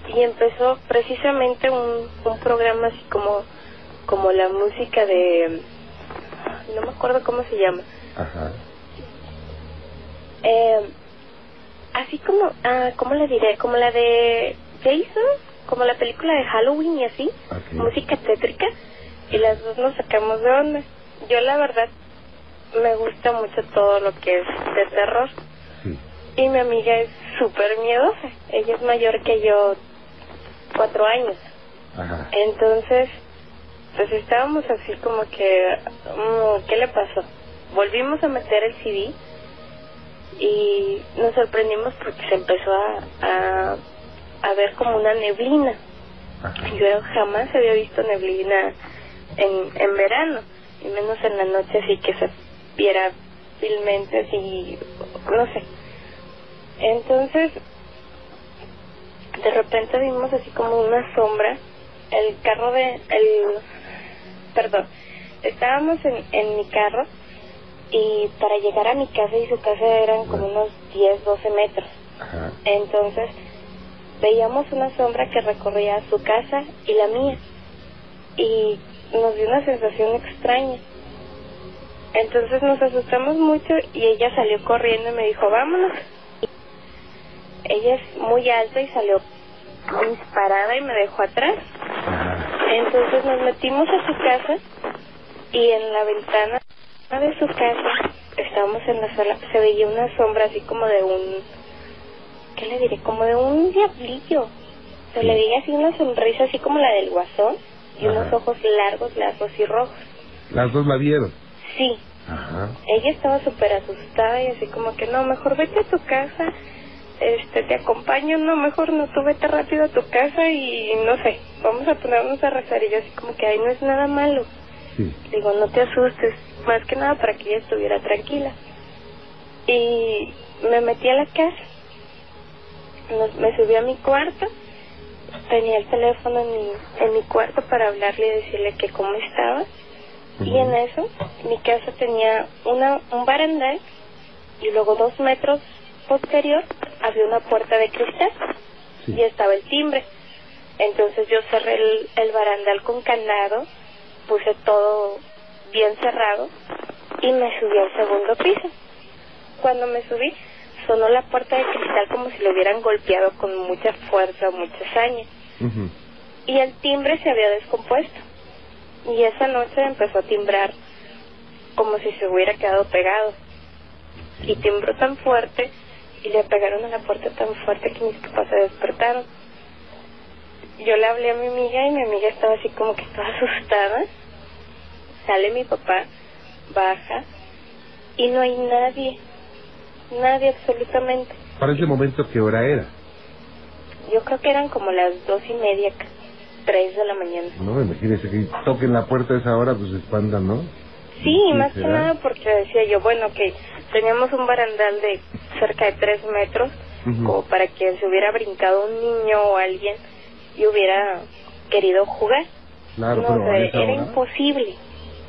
y empezó precisamente un, un programa así como como la música de no me acuerdo cómo se llama. Ajá. eh, así como ah cómo le diré como la de Jason como la película de Halloween y así música tétrica y las dos nos sacamos de onda. Yo la verdad me gusta mucho todo lo que es de terror Sí. y mi amiga es súper miedosa ella es mayor que yo cuatro años Ajá. entonces, pues estábamos así como que, mm, ¿qué le pasó? Volvimos a meter el CD y nos sorprendimos porque se empezó a, a, a ver como una neblina. Ajá. Yo jamás había visto neblina en, en verano, y menos en la noche así que se viera vilmente así, no sé. Entonces, de repente vimos así como una sombra, el carro de, el, perdón, estábamos en, en mi carro y para llegar a mi casa y su casa eran como unos 10, 12 metros. Ajá. Entonces veíamos una sombra que recorría su casa y la mía y nos dio una sensación extraña. Entonces nos asustamos mucho y ella salió corriendo y me dijo, vámonos. Ella es muy alta y salió disparada y me dejó atrás. Entonces nos metimos a su casa y en la ventana de su casa, estábamos en la sala, se veía una sombra así como de un, ¿qué le diré? Como de un diablillo. Se le veía así una sonrisa así como la del guasón y unos ojos largos, largos y rojos. Las dos la vieron. Sí, Ajá. ella estaba súper asustada y así como que no, mejor vete a tu casa, este, te acompaño, no, mejor no, tú vete rápido a tu casa y no sé, vamos a ponernos a rezar y yo así como que, ay, no es nada malo. Sí. Digo, no te asustes, más que nada para que ella estuviera tranquila. Y me metí a la casa, Nos- me subí a mi cuarto, tenía el teléfono en mi, en mi cuarto para hablarle y decirle que cómo estaba. Y en eso, mi casa tenía una, un barandal y luego dos metros posterior había una puerta de cristal Sí. y estaba el timbre. Entonces yo cerré el, el barandal con candado, puse todo bien cerrado y me subí al segundo piso. Cuando me subí, sonó la puerta de cristal como si lo hubieran golpeado con mucha fuerza o mucha Ujú. y el timbre se había descompuesto. Y esa noche empezó a timbrar como si se hubiera quedado pegado. Y timbró tan fuerte y le pegaron a la puerta tan fuerte que mis papás se despertaron. Yo le hablé a mi amiga y mi amiga estaba así como que toda asustada. Sale mi papá, baja y no hay nadie, nadie absolutamente. Para ese momento, ¿qué hora era? Yo creo que eran como las dos y media, tres de la mañana. No, imagínese que toquen la puerta a esa hora, pues se espantan, ¿no? Sí, más que nada porque decía yo, bueno, que teníamos un barandal de cerca de tres metros Ujú. como para que se hubiera brincado un niño o alguien y hubiera querido jugar. Claro, no, pero o sea, era hora- imposible.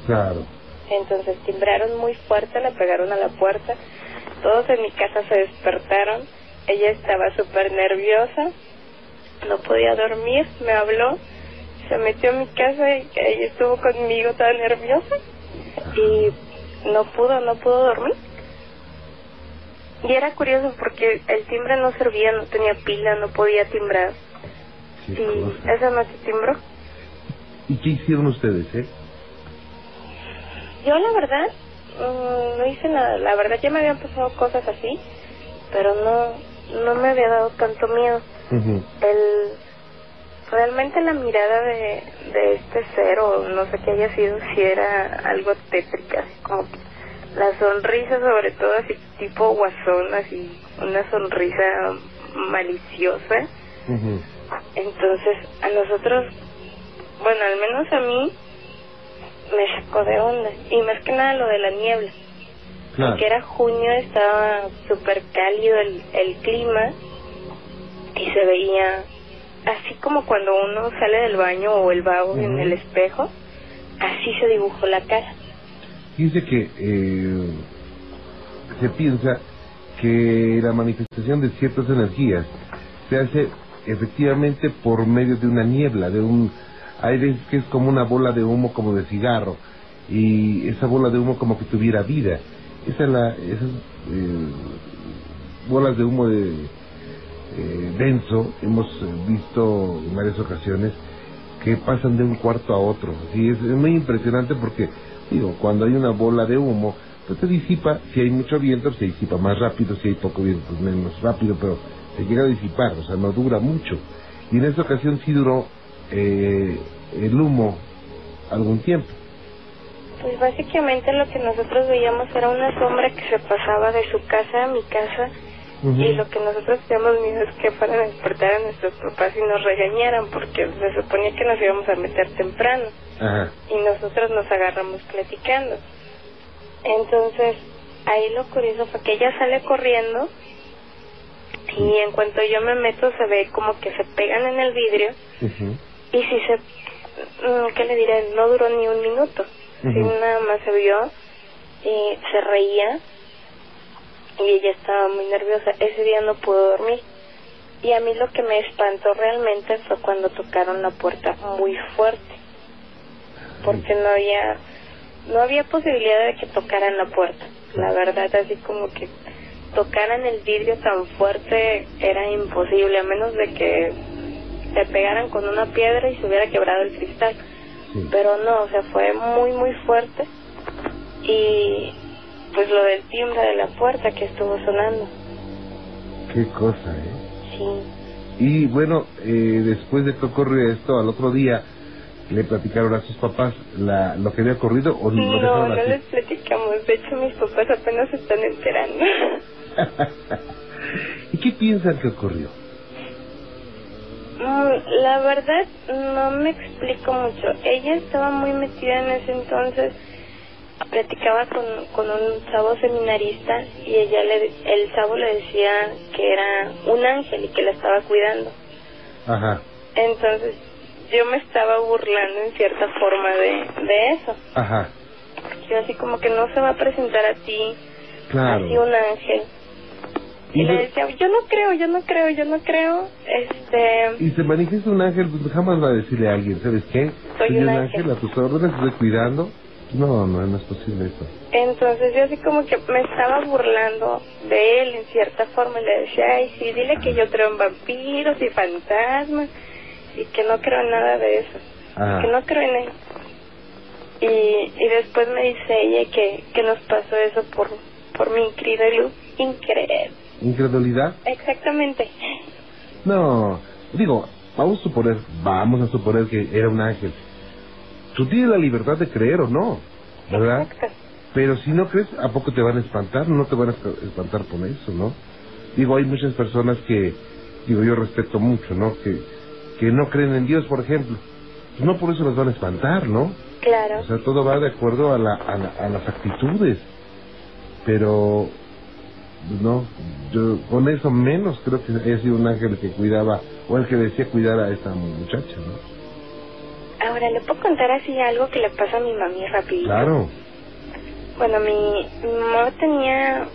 Claro. Entonces timbraron muy fuerte, le pegaron a la puerta, todos en mi casa se despertaron, ella estaba súper nerviosa, no podía dormir, me habló, se metió a mi casa y ella estuvo conmigo toda nerviosa y no pudo, no pudo dormir. Y era curioso porque el timbre no servía, no tenía pila, no podía timbrar. Qué Y esa noche timbró. ¿Y qué hicieron ustedes, eh? Yo la verdad mm, no hice nada, la verdad ya me habían pasado cosas así, pero no no me había dado tanto miedo. El realmente la mirada de, de este ser o no sé qué haya sido si era algo tétrica, así como que la sonrisa sobre todo así tipo guasón, así una sonrisa maliciosa. Entonces, a nosotros, bueno, al menos a mí, me sacó de onda. Y más que nada lo de la niebla. Claro. Porque era junio, estaba súper cálido el, el clima y se veía así como cuando uno sale del baño o el vago en Ujú. el espejo, así se dibujó la cara. Dice que eh, se piensa que la manifestación de ciertas energías se hace efectivamente por medio de una niebla, de un veces que es como una bola de humo como de cigarro y esa bola de humo como que tuviera vida. Esa es la, esas eh, bolas de humo de eh, denso hemos eh, visto en varias ocasiones que pasan de un cuarto a otro. Sí, es, es muy impresionante porque, digo, cuando hay una bola de humo, pues se disipa, si hay mucho viento, se disipa más rápido, si hay poco viento, pues menos rápido, pero se llega a disipar, o sea, no dura mucho. Y en esta ocasión sí duró eh, el humo algún tiempo. Pues básicamente lo que nosotros veíamos era una sombra que se pasaba de su casa a mi casa y lo que nosotros teníamos miedo es que fueran a despertar a nuestros papás y nos regañaran porque se suponía que nos íbamos a meter temprano y nosotros nos agarramos platicando. Entonces, ahí lo curioso fue que ella sale corriendo y en cuanto yo me meto se ve como que se pegan en el vidrio y si se, mm, ¿qué le diré? No duró ni un minuto. Ujú. nada más se vio y se reía y ella estaba muy nerviosa. Ese día no pudo dormir. Y a mí lo que me espantó realmente fue cuando tocaron la puerta muy fuerte. Porque no había no había posibilidad de que tocaran la puerta. La verdad, así como que tocaran el vidrio tan fuerte era imposible, a menos de que se pegaran con una piedra y se hubiera quebrado el cristal. Sí. Pero no, o sea, fue muy, muy fuerte. Y pues lo del timbre de la puerta que estuvo sonando. Qué cosa, ¿eh? Sí. Y bueno, eh, después de que ocurrió esto, al otro día, ¿le platicaron a sus papás la, lo que había ocurrido o No, dejaron no así? les platicamos. De hecho, mis papás apenas se están enterando. ¿Y qué piensan que ocurrió? La verdad, no me explico mucho. Ella estaba muy metida en ese entonces. Platicaba con, con un chavo seminarista y ella le, el chavo le decía que era un ángel y que la estaba cuidando. Ajá, Entonces, yo me estaba burlando en cierta forma de, de eso. ajá, Yo así como que no se va a presentar a ti, claro. así un ángel. Y, Y le de- decía, yo no creo, yo no creo, yo no creo. Este, Y se manifiesta un ángel, pues jamás va a decirle a alguien, ¿sabes qué? Soy un un ángel. ángel a tus órdenes, estoy cuidando. No, no, no es posible eso. Entonces yo así como que me estaba burlando de él en cierta forma y le decía, ay, sí, dile que yo creo en vampiros y fantasmas y que no creo en nada de eso, Ah, que no creo en él. Y, y después me dice ella que, que nos pasó eso por, por mi incredulidad. Increíble. ¿Incredulidad? Exactamente. No, digo, vamos a suponer, vamos a suponer que era un ángel. Tú tienes la libertad de creer o no, ¿verdad? Exacto. Pero si no crees, ¿a poco te van a espantar? No te van a esp- espantar con eso, ¿no? Digo, hay muchas personas que, digo, yo respeto mucho, ¿no? Que, que no creen en Dios, por ejemplo. Pues no por eso las van a espantar, ¿no? Claro. O sea, todo va de acuerdo a, la, a, la- a las actitudes. Pero no, yo con eso menos creo que sido un ángel que cuidaba, o el que decía cuidar a esta muchacha, ¿no? Ahora, ¿le puedo contar así algo que le pasó a mi mami rapidito? Claro. Bueno, mi, mi mamá tenía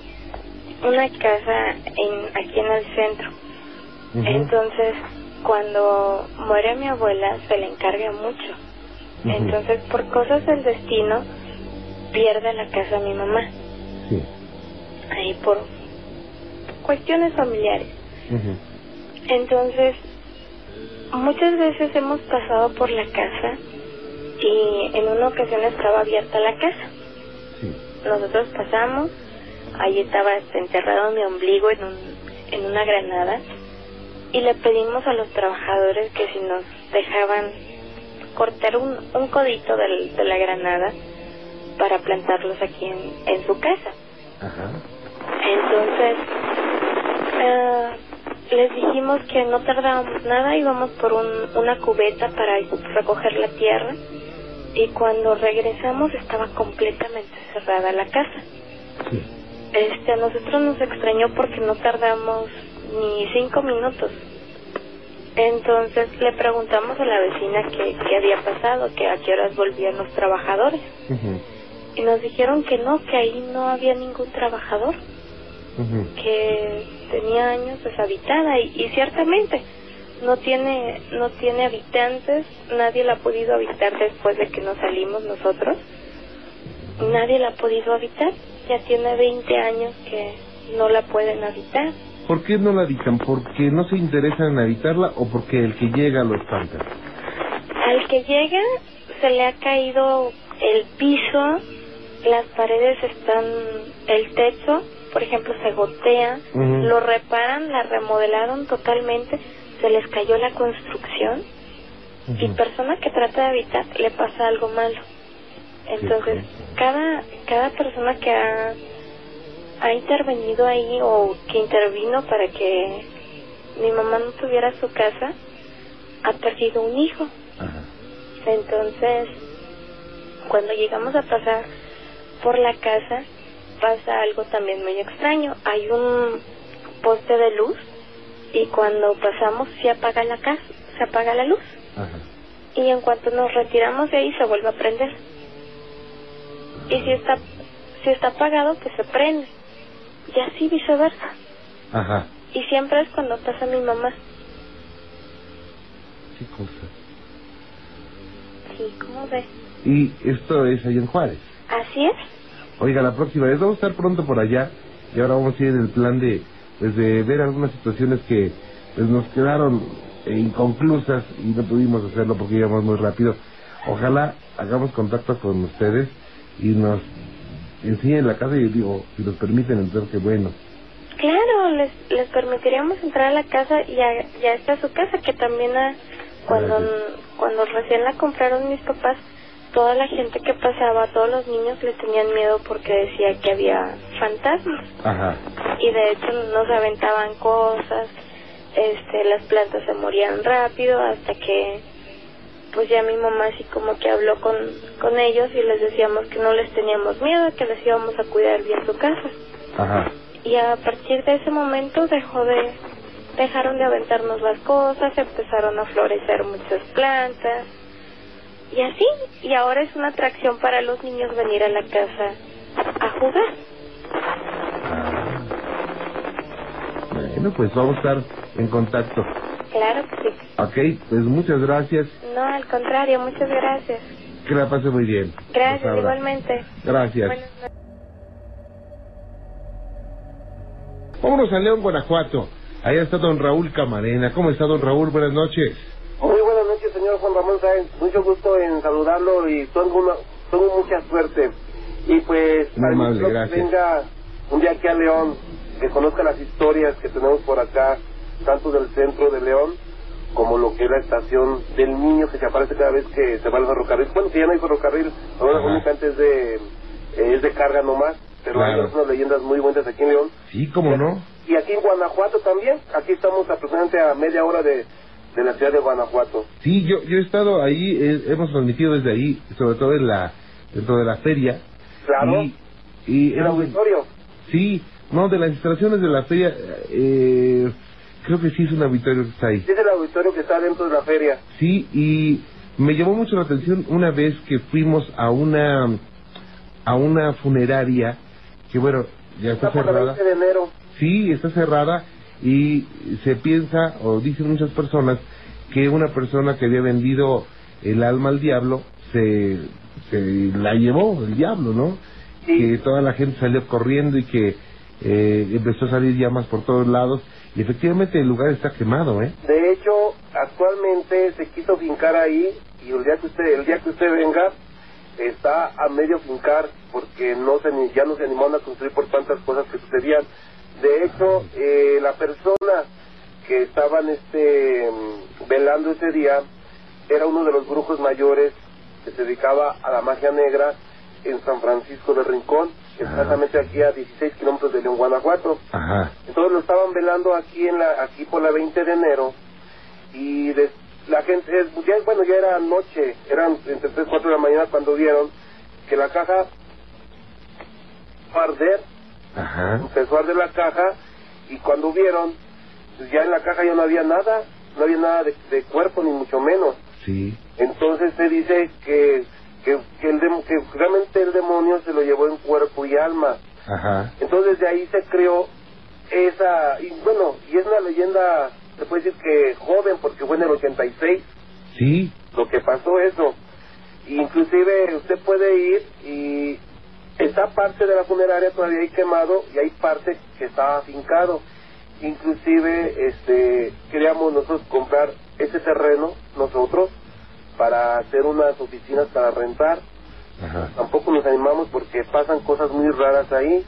una casa en, aquí en el centro. Entonces, cuando muere mi abuela, se le encarga mucho. Entonces, por cosas del destino, pierde la casa mi mamá. Sí. Ahí por cuestiones familiares. Entonces, muchas veces hemos pasado por la casa y en una ocasión estaba abierta la casa. Sí. Nosotros pasamos, ahí estaba enterrado mi ombligo en, un, en una granada y le pedimos a los trabajadores que si nos dejaban cortar un, un codito del- de la granada para plantarlos aquí en, en su casa. Ajá. Entonces, eh, les dijimos que no tardábamos nada, íbamos por un, una cubeta para recoger la tierra y cuando regresamos estaba completamente cerrada la casa. Sí. Este, a nosotros nos extrañó porque no tardamos ni cinco minutos. Entonces le preguntamos a la vecina qué, qué había pasado, que a qué horas volvían los trabajadores. Y nos dijeron que no, que ahí no había ningún trabajador. Que tenía años deshabitada y, y ciertamente no tiene no tiene habitantes nadie la ha podido habitar después de que nos salimos nosotros nadie la ha podido habitar ya tiene 20 años que no la pueden habitar ¿Por qué no la habitan? ¿Porque no se interesan en habitarla o porque el que llega lo espanta? al que llega se le ha caído el piso las paredes están el techo por ejemplo se gotea lo reparan la remodelaron totalmente se les cayó la construcción y persona que trata de habitar le pasa algo malo. Entonces cada cada persona que ha ha intervenido ahí o que intervino para que mi mamá no tuviera su casa ha perdido un hijo. Ajá. entonces, cuando llegamos a pasar por la casa, pasa algo también muy extraño. Hay un poste de luz y cuando pasamos se apaga la casa, se apaga la luz. Ajá. Y en cuanto nos retiramos de ahí se vuelve a prender. Y si está, si está apagado, pues se prende. Y así viceversa. Ajá. Y siempre es cuando pasa mi mamá. ¿Qué cosa? Sí, ¿cómo ves? Y esto es ahí en Juárez. Así es. Oiga, la próxima vez vamos a estar pronto por allá y ahora vamos a ir en el plan de, pues, de ver algunas situaciones que pues, nos quedaron eh, inconclusas y no pudimos hacerlo porque íbamos muy rápido. Ojalá hagamos contacto con ustedes y nos enseñen la casa y digo, si nos permiten entrar, que bueno. Claro, les, les permitiríamos entrar a la casa y ya, ya está su casa, que también ah, cuando, Gracias. cuando recién la compraron mis papás, toda la gente que pasaba, todos los niños les tenían miedo porque decía que había fantasmas. Ajá. Y de hecho nos aventaban cosas, este, las plantas se morían rápido hasta que pues ya mi mamá así como que habló con, con ellos y les decíamos que no les teníamos miedo, que les íbamos a cuidar bien su casa Ajá. y a partir de ese momento dejó de dejaron de aventarnos las cosas empezaron a florecer muchas plantas y así y ahora es una atracción para los niños venir a la casa a jugar Bueno, pues vamos a estar en contacto. claro que sí Ok, pues muchas gracias. no al contrario muchas gracias Que la pase muy bien. gracias igualmente Gracias. Vámonos a León, Guanajuato. Allá está don Raúl Camarena. ¿Cómo está don Raúl? Buenas noches. Muy buenas noches, señor Juan Ramón Sáenz. Mucho gusto en saludarlo y tengo, una, tengo mucha suerte. Y pues, para amable, que venga un día aquí a León, que conozca las historias que tenemos por acá, tanto del centro de León, como lo que es la estación del niño que se aparece cada vez que se va al ferrocarril. Bueno, que ya no hay ferrocarril, ahora Ajá. únicamente es de, eh, es de carga nomás, pero Claro. hay unas leyendas muy buenas aquí en León. Sí, ¿cómo no? Y aquí en Guanajuato también, aquí estamos aproximadamente a media hora de, de la ciudad de Guanajuato. Sí, yo, yo he estado ahí, eh, hemos transmitido desde ahí, sobre todo en la, dentro de la feria. Claro. Y, y el hemos- auditorio. sí, No, de las instalaciones de la feria, eh, creo que sí es un auditorio que está ahí. Es el auditorio que está dentro de la feria. Sí, y me llamó mucho la atención una vez que fuimos a una a una funeraria que bueno, ya está, Está por la cerrada. 20 de enero. Sí, está cerrada y se piensa o dicen muchas personas que una persona que había vendido el alma al diablo se, se la llevó el diablo, ¿no? Sí. Que toda la gente salió corriendo y que eh, empezó a salir llamas por todos lados y efectivamente el lugar está quemado, ¿eh? De hecho, actualmente se quiso fincar ahí y el día que usted, el día que usted venga, está a medio fincar porque no se ni- ya no se animaron a construir por tantas cosas que sucedían. De hecho, eh, la persona que estaban este mm, velando ese día era uno de los brujos mayores que se dedicaba a la magia negra en San Francisco de Rincón, exactamente aquí a 16 kilómetros de León, Guanajuato. Ajá. Entonces lo estaban velando aquí en la aquí por la 20 de enero y de- la gente es ya, bueno ya era noche, eran entre 3 4 de la mañana cuando vieron que la caja arder, Ajá. empezó a arder la caja y cuando vieron pues ya en la caja ya no había nada, no había nada de, de cuerpo ni mucho menos. Sí. Entonces se dice que que, que, el dem- que realmente el demonio se lo llevó en cuerpo y alma. Ajá. Entonces de ahí se creó esa, y bueno, y es una leyenda, se puede decir que joven, porque fue en el 86 Sí. lo que pasó eso. Inclusive usted puede ir y está parte de la funeraria todavía ahí quemado y hay parte que está afincado. Inclusive este queríamos nosotros comprar ese terreno nosotros para hacer unas oficinas para rentar Ajá. tampoco nos animamos porque pasan cosas muy raras ahí.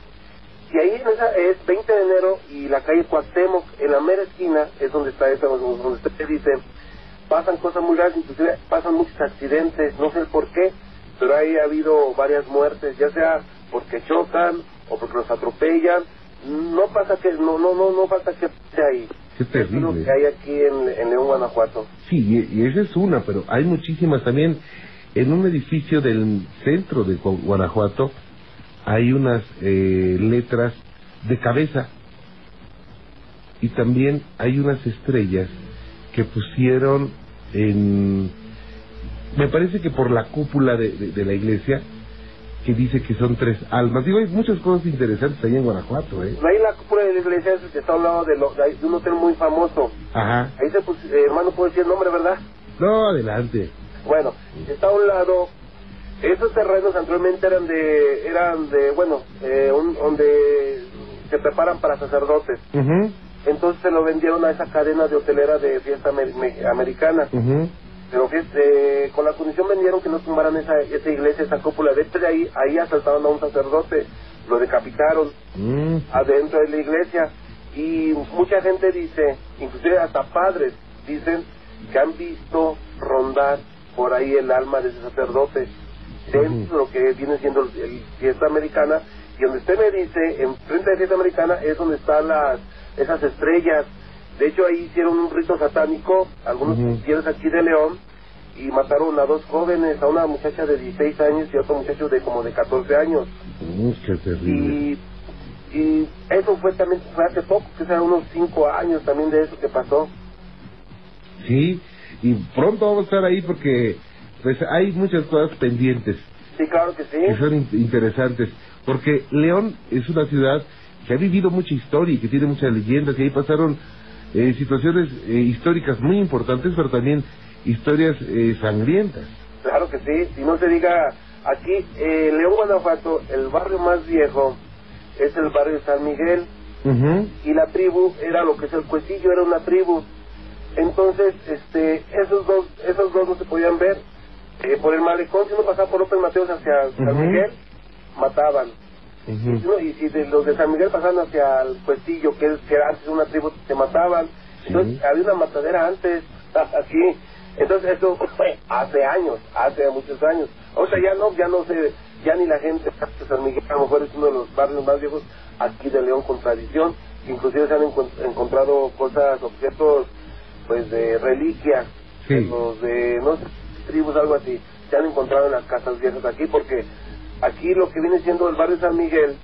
Y ahí en esa es 20 de enero y la calle Cuauhtémoc, en la mera esquina, es donde está esa, donde usted dice, pasan cosas muy raras, inclusive pasan muchos accidentes, no sé el por qué, pero ahí ha habido varias muertes, ya sea porque chocan o porque los atropellan, no pasa que, no, no, no, no pasa que esté ahí. Qué Es lo terrible. que hay aquí en, en León, Guanajuato. Sí, y, y esa es una, pero hay muchísimas también. En un edificio del centro de Gua- Guanajuato hay unas eh, letras de cabeza y también hay unas estrellas que pusieron en... Me parece que por la cúpula de, de- de la iglesia que dice que son tres almas. Digo, hay muchas cosas interesantes ahí en Guanajuato, ¿eh? Ahí la cúpula de la iglesia es que está al lado de, lo- de un hotel muy famoso. Ajá. Ahí se eh, hermano, puedo decir el nombre, ¿verdad? No, adelante. Bueno, está a un lado. Esos terrenos anteriormente eran de, eran de, bueno, eh, un- donde se preparan para sacerdotes. Ujú, Entonces se lo vendieron a esa cadena de hotelera de fiesta amer- me- americana. ujú. Pero que eh, con la condición vendieron que no tumbaran esa, esa iglesia, esa cúpula. Dentro de ahí, ahí asaltaron a un sacerdote, lo decapitaron Mm. adentro de la iglesia y mucha gente dice, inclusive hasta padres dicen que han visto rondar por ahí el alma de ese sacerdote dentro de lo que viene siendo el, el fiesta americana y donde usted me dice, enfrente de fiesta americana es donde están las esas estrellas. De hecho ahí hicieron un rito satánico, algunos cristianos aquí de León y mataron a dos jóvenes, a una muchacha de 16 años y a otro muchacho de como de 14 años Mm, qué terrible. y, y eso fue también fue hace poco, que será unos cinco años también de eso que pasó. Sí, y pronto vamos a estar ahí porque pues hay muchas cosas pendientes Sí, claro que que sí. son in- interesantes, porque León es una ciudad que ha vivido mucha historia y que tiene muchas leyendas y ahí pasaron eh, situaciones eh, históricas muy importantes, pero también historias eh, sangrientas. Claro que sí. Si no se diga, aquí, eh, León, Guanajuato, el barrio más viejo es el barrio de San Miguel y la tribu era lo que es el cuecillo, era una tribu. Entonces, este, esos dos, esos dos no se podían ver. Eh, por el malecón, si uno pasaba por López Mateos hacia San. Miguel, mataban. Ujú. ¿no? Y si de los de San Miguel pasaban hacia el Cuestillo, que, era antes una tribu, se mataban. Entonces Sí. había una matadera antes, aquí. Entonces eso fue hace años, hace muchos años. O sea, ya no, ya no sé, ya ni la gente de San Miguel, a lo mejor es uno de los barrios más viejos aquí de León con tradición. Inclusive se han encon- encontrado cosas, objetos, pues de reliquia, Sí. de los de, no sé, tribus, algo así. Se han encontrado en las casas viejas aquí porque aquí lo que viene siendo el barrio San Miguel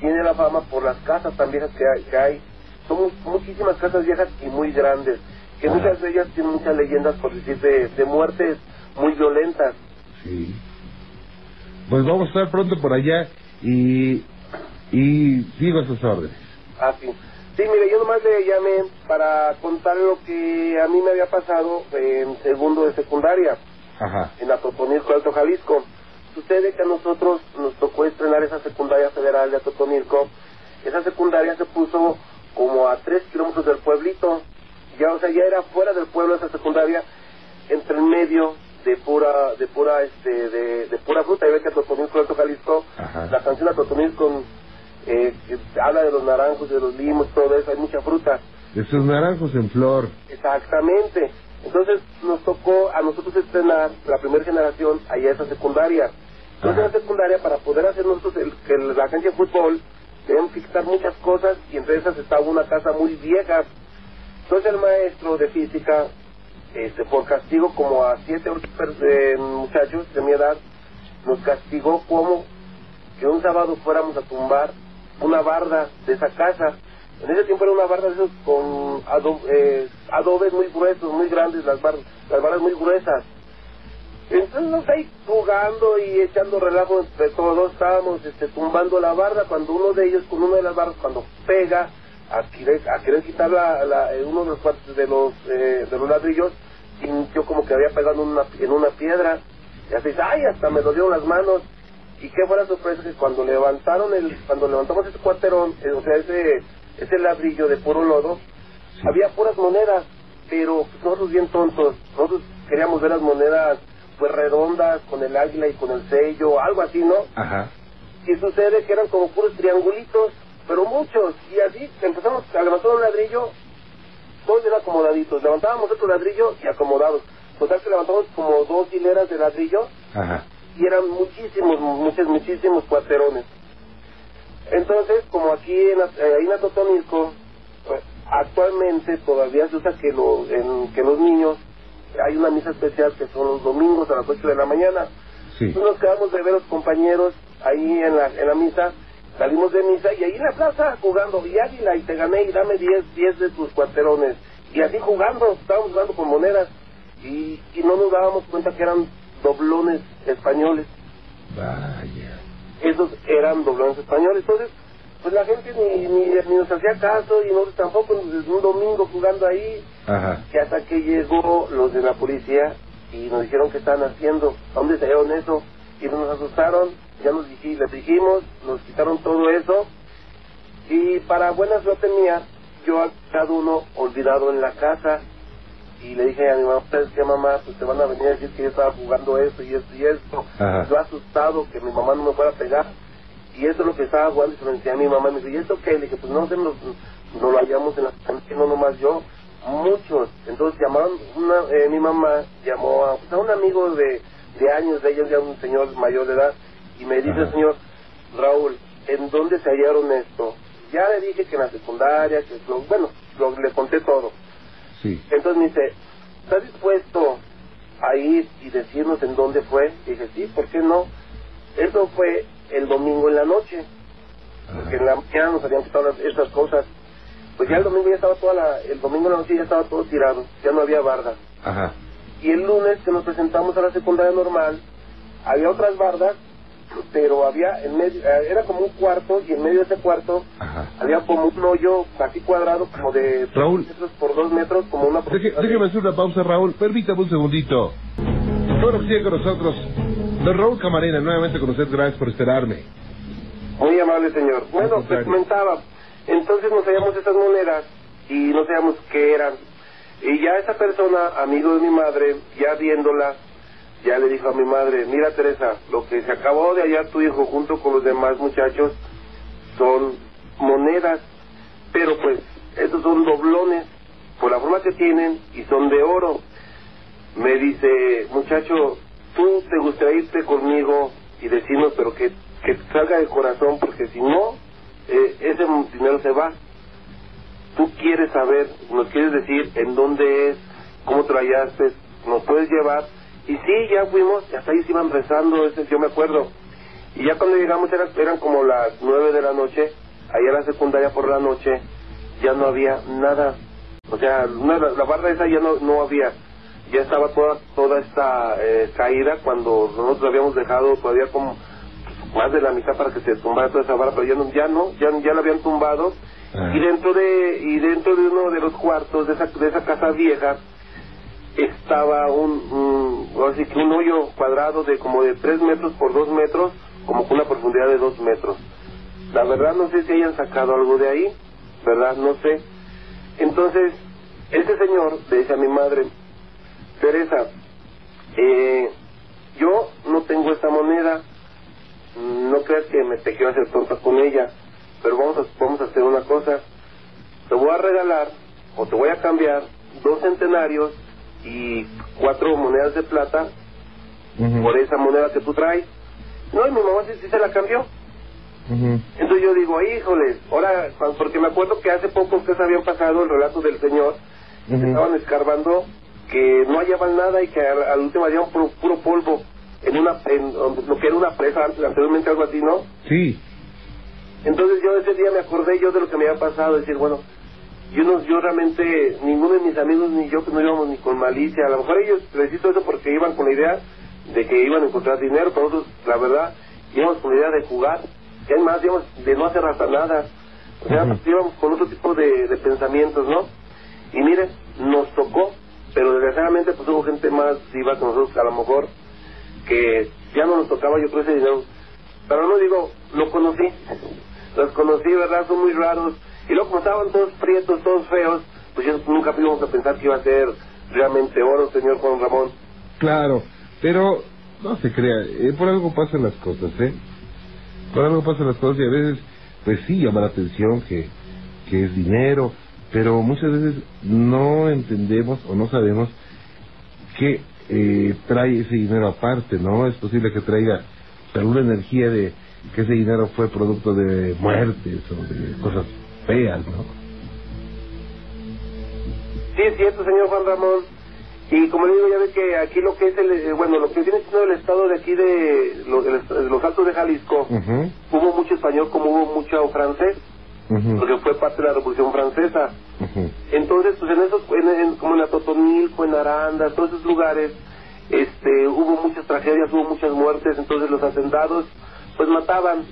tiene la fama por las casas tan viejas que hay. Que hay. Son mu- muchísimas casas viejas y muy grandes, que Ajá. muchas de ellas tienen muchas leyendas, por decir, de, de muertes muy violentas. Sí. Pues vamos a estar pronto por allá y, y sigo sus órdenes. Ah, sí. Sí, mire, yo nomás le llamé para contar lo que a mí me había pasado en segundo de secundaria, Ajá. en Atotonilco, Alto Jalisco. Sucede que a nosotros nos tocó estrenar esa secundaria federal de Atotonilco. Esa secundaria se puso como a tres kilómetros del pueblito. Ya, o sea, ya era fuera del pueblo esa secundaria, entre el medio de pura, de pura, este, de, de pura fruta. Y ve que Atotonilco, Alto Jalisco, Ajá. la canción Atotonilco eh, habla de los naranjos, de los limos, todo eso, hay mucha fruta. De sus naranjos en flor. Exactamente. Entonces nos tocó a nosotros estrenar la primera generación allá esa secundaria. Entonces en la secundaria, para poder hacer nosotros el, que la cancha de fútbol, debemos que quitar muchas cosas y entre esas estaba una casa muy vieja. Entonces el maestro de física, este, por castigo como a siete ocho eh, muchachos de mi edad, nos castigó como que un sábado fuéramos a tumbar una barda de esa casa. En ese tiempo era una barda de esos con ado- eh, adobes muy gruesos, muy grandes, las, bar- las bardas muy gruesas. Entonces nos ahí jugando y echando relajo entre todos, estábamos este, tumbando la barda cuando uno de ellos con una de las bardas cuando pega a querer, quitar la, eh, uno de los partes de los eh, de los ladrillos sintió como que había pegado una, en una piedra. Y así ay hasta me dolieron las manos. Y qué fue la sorpresa que cuando levantaron el cuando levantamos ese cuarterón eh, o sea ese ese ladrillo de puro lodo había puras monedas pero nosotros bien tontos nosotros queríamos ver las monedas pues redondas con el águila y con el sello algo así no Ajá. y sucede que eran como puros triangulitos pero muchos y así empezamos a levantar un ladrillo todos bien acomodaditos levantábamos otro ladrillo y acomodados total que levantamos como dos hileras de ladrillo Ajá. y eran muchísimos, muchos, muchísimos cuarterones. Entonces, como aquí en, eh, ahí en Atotonilco, pues, actualmente todavía se usa que, lo, en, que los niños, hay una misa especial que son los domingos a las 8 de la mañana. Sí. Entonces nos quedamos de ver los compañeros ahí en la, en la misa, salimos de misa y ahí en la plaza jugando, y águila, y te gané, y dame 10, 10 de tus cuarterones. Y así jugando, estábamos jugando con monedas, y, y no nos dábamos cuenta que eran doblones españoles. Vaya. Esos eran doblones españoles. Entonces, pues la gente ni, ni, ni nos hacía caso, y nosotros tampoco, un domingo jugando ahí, Ajá. que hasta que llegó los de la policía y nos dijeron que estaban haciendo, ¿a dónde salieron eso? Y nos asustaron, ya nos dij- les dijimos, nos quitaron todo eso y para buena suerte mía, yo a cada uno olvidado en la casa y le dije a mi mamá, ¿ustedes qué mamá? Pues te van a venir a decir que yo estaba jugando esto y esto y esto. Ajá. Yo asustado que mi mamá no me fuera a pegar y eso es lo que estaba jugando y se lo enseñé a mi mamá. Me dijo, ¿y esto qué? Le dije, pues no sé, nos, nos lo hallamos en la no nomás yo, muchos. Entonces llamaron, una, eh, mi mamá llamó a, pues, a un amigo de, de años de ellos, ya un señor mayor de edad, y me dice, señor Raúl, ¿en dónde se hallaron esto? Ya le dije que en la secundaria, que lo- bueno, lo- le conté todo. Sí. Entonces me dice, ¿estás dispuesto a ir y decirnos en dónde fue? Y dije, sí, ¿por qué no? Eso fue el domingo en la noche, porque en la mañana nos habían quitado esas cosas. Pues ya el domingo ya estaba toda la, el domingo en la noche ya estaba todo tirado, ya no había barda. Ajá. Y el lunes que nos presentamos a la secundaria normal, había otras bardas, pero había en medio, eh, era como un cuarto y en medio de ese cuarto Ajá. había como un hoyo así cuadrado como de Raúl. metros por dos metros, como una Deje- déjeme hacer una pausa, Raúl. Permítame un segundito. Bueno, sigue con nosotros. Don Raúl Camarena, nuevamente con usted. Gracias por esperarme. Muy amable señor. Bueno, les contrario. comentaba, entonces nos hallamos esas monedas y no sabíamos qué eran. Y ya esa persona, amigo de mi madre, ya viéndola, ya le dijo a mi madre, mira Teresa, lo que se acabó de hallar tu hijo junto con los demás muchachos son monedas, pero pues esos son doblones por la forma que tienen y son de oro. Me dice, muchacho, tú te gustaría irte conmigo y decirnos, pero que, que salga del corazón, porque si no, eh, ese dinero se va. Tú quieres saber, nos quieres decir en dónde es, cómo te nos puedes llevar. Y sí, ya fuimos, hasta ahí se iban rezando, ese, yo me acuerdo. Y ya cuando llegamos eran, eran como las nueve de la noche, allá en la secundaria por la noche, ya no había nada. O sea, no, la, la barra esa ya no, no había. Ya estaba toda toda esta eh, caída cuando nosotros habíamos dejado todavía como más de la mitad para que se tumbara toda esa barra, pero ya no, ya no, ya, ya la habían tumbado. Ah. Y dentro de y dentro de uno de los cuartos de esa, de esa casa vieja estaba un, un, que un hoyo cuadrado de como de 3 metros por 2 metros, como con una profundidad de 2 metros. La verdad no sé si hayan sacado algo de ahí, ¿verdad? No sé. Entonces, este señor le dice a mi madre, Teresa, eh, yo no tengo esta moneda, no creas que me te quiero hacer tonta con ella, pero vamos a, vamos a hacer una cosa, te voy a regalar o te voy a cambiar dos centenarios y cuatro monedas de plata por esa moneda que tú traes. No, y mi mamá sí, sí se la cambió. Entonces yo digo, híjoles, ahora, porque me acuerdo que hace poco ustedes habían pasado el relato del señor, que Ujú. estaban escarbando, que no hallaban nada y que al, al último hallaban puro, puro polvo en una en donde- lo que era una presa anteriormente algo así, ¿no? Sí, Entonces yo ese día me acordé yo de lo que me había pasado, decir, bueno, yo no, yo realmente, ninguno de mis amigos ni yo, pues no íbamos ni con malicia, a lo mejor ellos les hizo eso porque iban con la idea de que iban a encontrar dinero, pero nosotros, la verdad, íbamos con la idea de jugar, y además íbamos de no hacer hasta nada, o sea, íbamos con otro tipo de, de pensamientos, ¿no? Y miren, nos tocó, pero desgraciadamente pues hubo gente más viva que nosotros, a lo mejor, que ya no nos tocaba yo creo ese dinero, pero no digo, lo conocí, los conocí, ¿verdad? Son muy raros. Y luego como estaban todos prietos, todos feos, pues yo nunca íbamos a pensar que iba a ser realmente oro, señor Juan Ramón. claro, pero no se crea, eh, por algo pasan las cosas, ¿eh? Por algo pasan las cosas y a veces, pues sí, llama la atención que, que es dinero, pero muchas veces no entendemos o no sabemos qué eh, trae ese dinero aparte, ¿no? Es posible que traiga alguna energía de que ese dinero fue producto de muertes o de cosas feas, ¿no? Sí, es cierto, señor Juan Ramón. Y como le digo, ya ve que aquí lo que es el, eh, bueno, lo que viene siendo el estado de aquí de los, de los Altos de Jalisco, hubo mucho español como hubo mucho francés, porque fue parte de la Revolución Francesa. Entonces, pues en esos, en, en- como en la Totonilco, en Aranda, todos esos lugares, este, hubo muchas tragedias, hubo muchas muertes, entonces los hacendados, pues mataban,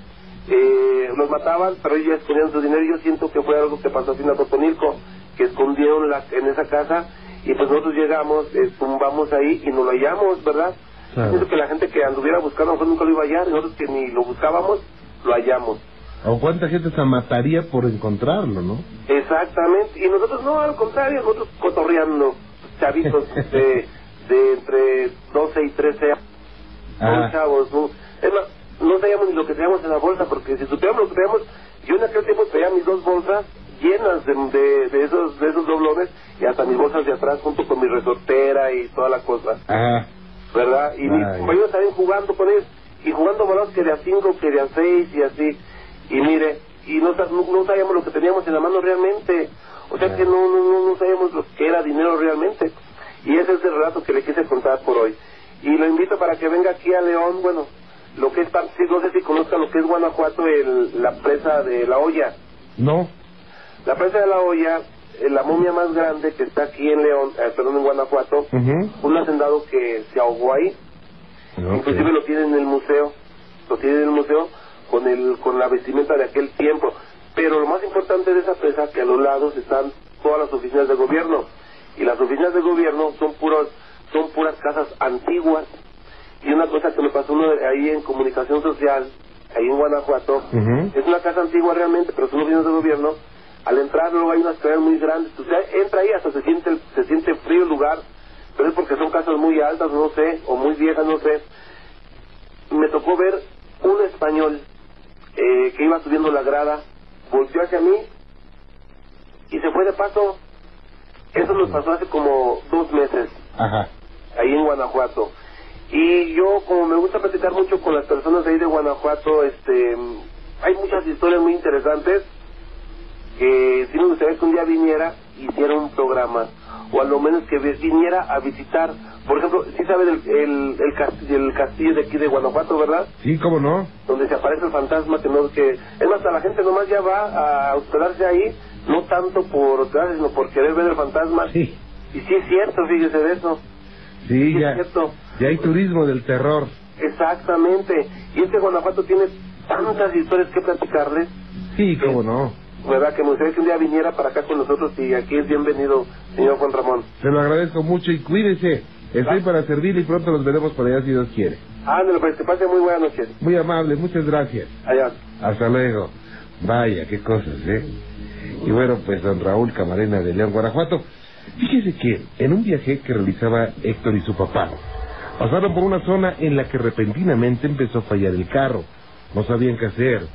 eh, los mataban, pero ellos escondían su dinero, y yo siento que fue algo que pasó así en la Totonilco, que escondieron la, en esa casa, y pues nosotros llegamos, eh, tumbamos ahí y no lo hallamos, ¿verdad? Claro. Siento que la gente que anduviera buscando, a lo mejor nunca lo iba a hallar, y nosotros que ni lo buscábamos, lo hallamos. ¿O cuánta gente se mataría por encontrarlo, no? Exactamente, y nosotros no, al contrario, nosotros cotorreando, chavitos de, de entre 12 y 13 años, Ah. chavos, ¿no? Es más, no sabíamos ni lo que teníamos en la bolsa, porque si supiéramos lo que teníamos, yo en aquel tiempo traía mis dos bolsas llenas de, de, de esos de esos doblones y hasta mis bolsas de atrás junto con mi resortera y toda la cosa, Ajá. ¿verdad? Y mis Ay. compañeros también jugando con ellos, y jugando balones que de a 5, que de a 6 y así, y mire, y no, no, no sabíamos lo que teníamos en la mano realmente, o sea que no, no, no, no sabíamos lo que era dinero realmente, y ese es el relato que le quise contar por hoy. Y lo invito para que venga aquí a León, bueno, lo que es, no sé si conozca lo que es Guanajuato, el, la presa de La Hoya. No. La presa de La Hoya, eh, la momia más grande que está aquí en León, eh, perdón, en Guanajuato, un hacendado que se ahogó ahí, inclusive lo tienen en el museo, lo tienen en el museo con el con la vestimenta de aquel tiempo. Pero lo más importante de esa presa que a los lados están todas las oficinas de gobierno. Y las oficinas de gobierno son puros son puras casas antiguas. Y una cosa que me pasó uno ahí en comunicación social ahí en Guanajuato es una casa antigua realmente pero son oficinas de gobierno. Al entrar luego hay unas escaleras muy grandes. Sea entra ahí hasta se siente se siente frío el lugar. Pero es porque son casas muy altas no sé o muy viejas no sé. Me tocó ver un español eh, que iba subiendo la grada, volteó hacia mí y se fue de paso. Eso nos pasó hace como dos meses, Ajá. ahí en Guanajuato. Y yo, como me gusta platicar mucho con las personas de ahí de Guanajuato, este, hay muchas historias muy interesantes que si me gustaría que un día viniera hiciera un programa. O a lo menos que vi- viniera a visitar. Por ejemplo, sí sabe del el, el, castillo, el castillo de aquí de Guanajuato, ¿verdad? Sí, cómo no. Donde se aparece el fantasma, que no, que, es más, la gente nomás ya va a hospedarse ahí, no tanto por hospedarse, sino por querer ver el fantasma. Sí, Y sí es cierto, fíjese de eso. sí, Sí ya, es cierto. ya hay turismo del terror. Exactamente. Y este Guanajuato tiene tantas historias que platicarles, Sí, cómo no. ¿Verdad? Que me gustaría que un día viniera para acá con nosotros y aquí es bienvenido, señor Juan Ramón. Se lo agradezco mucho y cuídese. Estoy para servir y pronto nos veremos por allá si Dios quiere. Ándale, pues que pase muy buenas noches. Muy amable, muchas gracias. Allá. Hasta luego. Vaya, qué cosas, ¿eh? Y bueno, pues don Raúl Camarena de León, Guanajuato. Fíjese que en un viaje que realizaba Héctor y su papá, pasaron por una zona en la que repentinamente empezó a fallar el carro. No sabían qué hacer.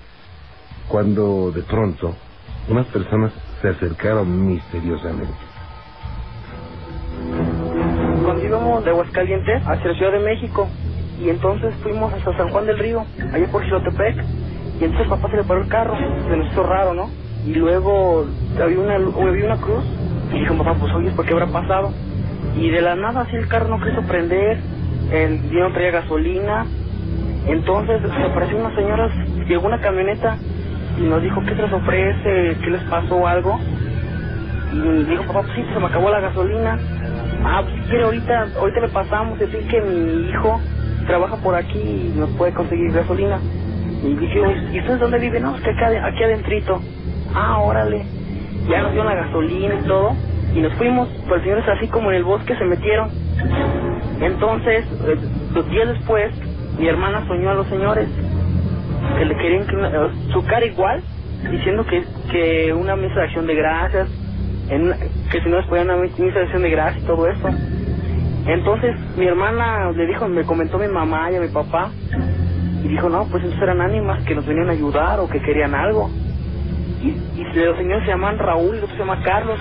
Cuando de pronto unas personas se acercaron misteriosamente. Cuando íbamos de Aguascalientes hacia la Ciudad de México, y entonces fuimos hasta San Juan del Río, allá por Xilotepec, y entonces papá se le paró el carro, se nos hizo raro, ¿no? Y luego había una, había una cruz, y dijo papá, pues oye, ¿por qué habrá pasado? Y de la nada así el carro no quiso prender, el día traía gasolina, entonces se aparecieron unas señoras, llegó una camioneta y nos dijo, ¿qué se les ofrece? ¿Qué les pasó algo? Y dijo, papá, pues sí, se me acabó la gasolina. Ah, pues quiere ahorita, ahorita le pasamos, decir que mi hijo trabaja por aquí y nos puede conseguir gasolina. Y dije, ¿y ustedes dónde viven? No, es que acá, aquí adentrito. Ah, órale. Ya nos dieron la gasolina y todo. Y nos fuimos, pues señores así como en el bosque se metieron. Entonces, eh, los días después, mi hermana soñó a los señores que le querían que eh, su cara igual, diciendo que, que una misa de acción de gracias, en que si no les podían una misa de acción de gracias y todo eso. Entonces mi hermana le dijo, me comentó mi mamá y a mi papá, y dijo, no, pues entonces eran ánimas que nos venían a ayudar o que querían algo. Y, los señores se llaman Raúl y el otro se llama Carlos.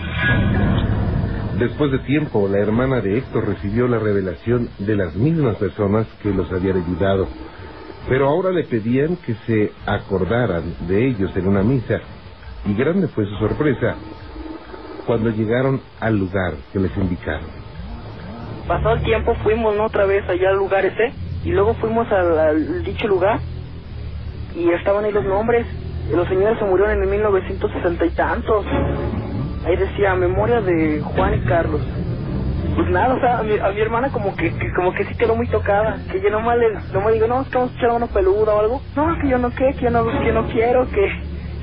Después de tiempo, la hermana de Héctor recibió la revelación de las mismas personas que los habían ayudado, pero ahora le pedían que se acordaran de ellos en una misa, y grande fue su sorpresa cuando llegaron al lugar que les indicaron. Pasado el tiempo fuimos ¿no? otra vez allá al lugar ese y luego fuimos al, dicho lugar y estaban ahí los nombres. Los señores se murieron en 1960 y tantos. Ahí decía memoria de Juan y Carlos. Pues nada, o sea, a mi, a mi hermana como que, que- como que sí quedó muy tocada. Que yo nomás le nomás digo, no, es que vamos a echar una peluda o algo. No, que yo no qué, que yo no, que no quiero, que,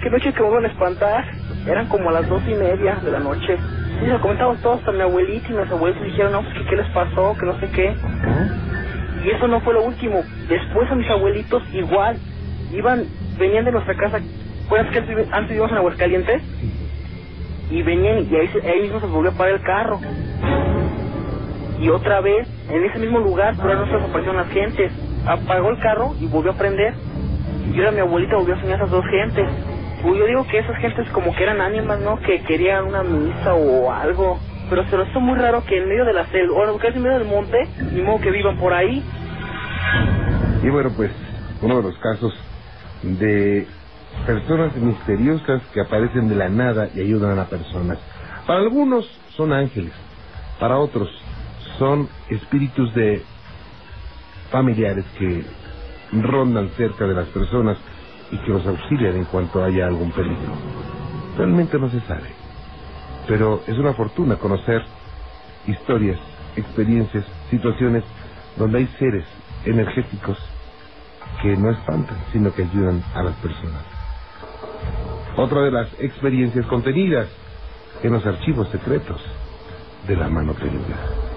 que no quiero que me a espantar. Eran como a las dos y media de la noche. Y lo comentamos todos, hasta mi abuelita y mis abuelos dijeron, no, pues que qué les pasó, que no sé qué. Y eso no fue lo último. Después a mis abuelitos igual. Iban, venían de nuestra casa. Pues que antes, antes vivíamos en Aguascalientes. Y venían y ahí, ahí mismo se volvió a parar el carro. Y otra vez, en ese mismo lugar, pero no se aparecieron las gentes. Apagó el carro y volvió a prender. Y ahora mi abuelita volvió a soñar esas dos gentes. Pues yo digo que esas gentes como que eran ánimas, ¿no? Que querían una misa o algo. Pero se lo hizo muy raro que en medio de la selva, o casi en medio del monte, ni modo que vivan por ahí. Y bueno, pues uno de los casos de personas misteriosas que aparecen de la nada y ayudan a personas. Para algunos son ángeles, para otros son espíritus de familiares que rondan cerca de las personas y que los auxilian en cuanto haya algún peligro. Realmente no se sabe, pero es una fortuna conocer historias, experiencias, situaciones donde hay seres energéticos que no espantan, sino que ayudan a las personas. Otra de las experiencias contenidas en los archivos secretos de la mano peluda.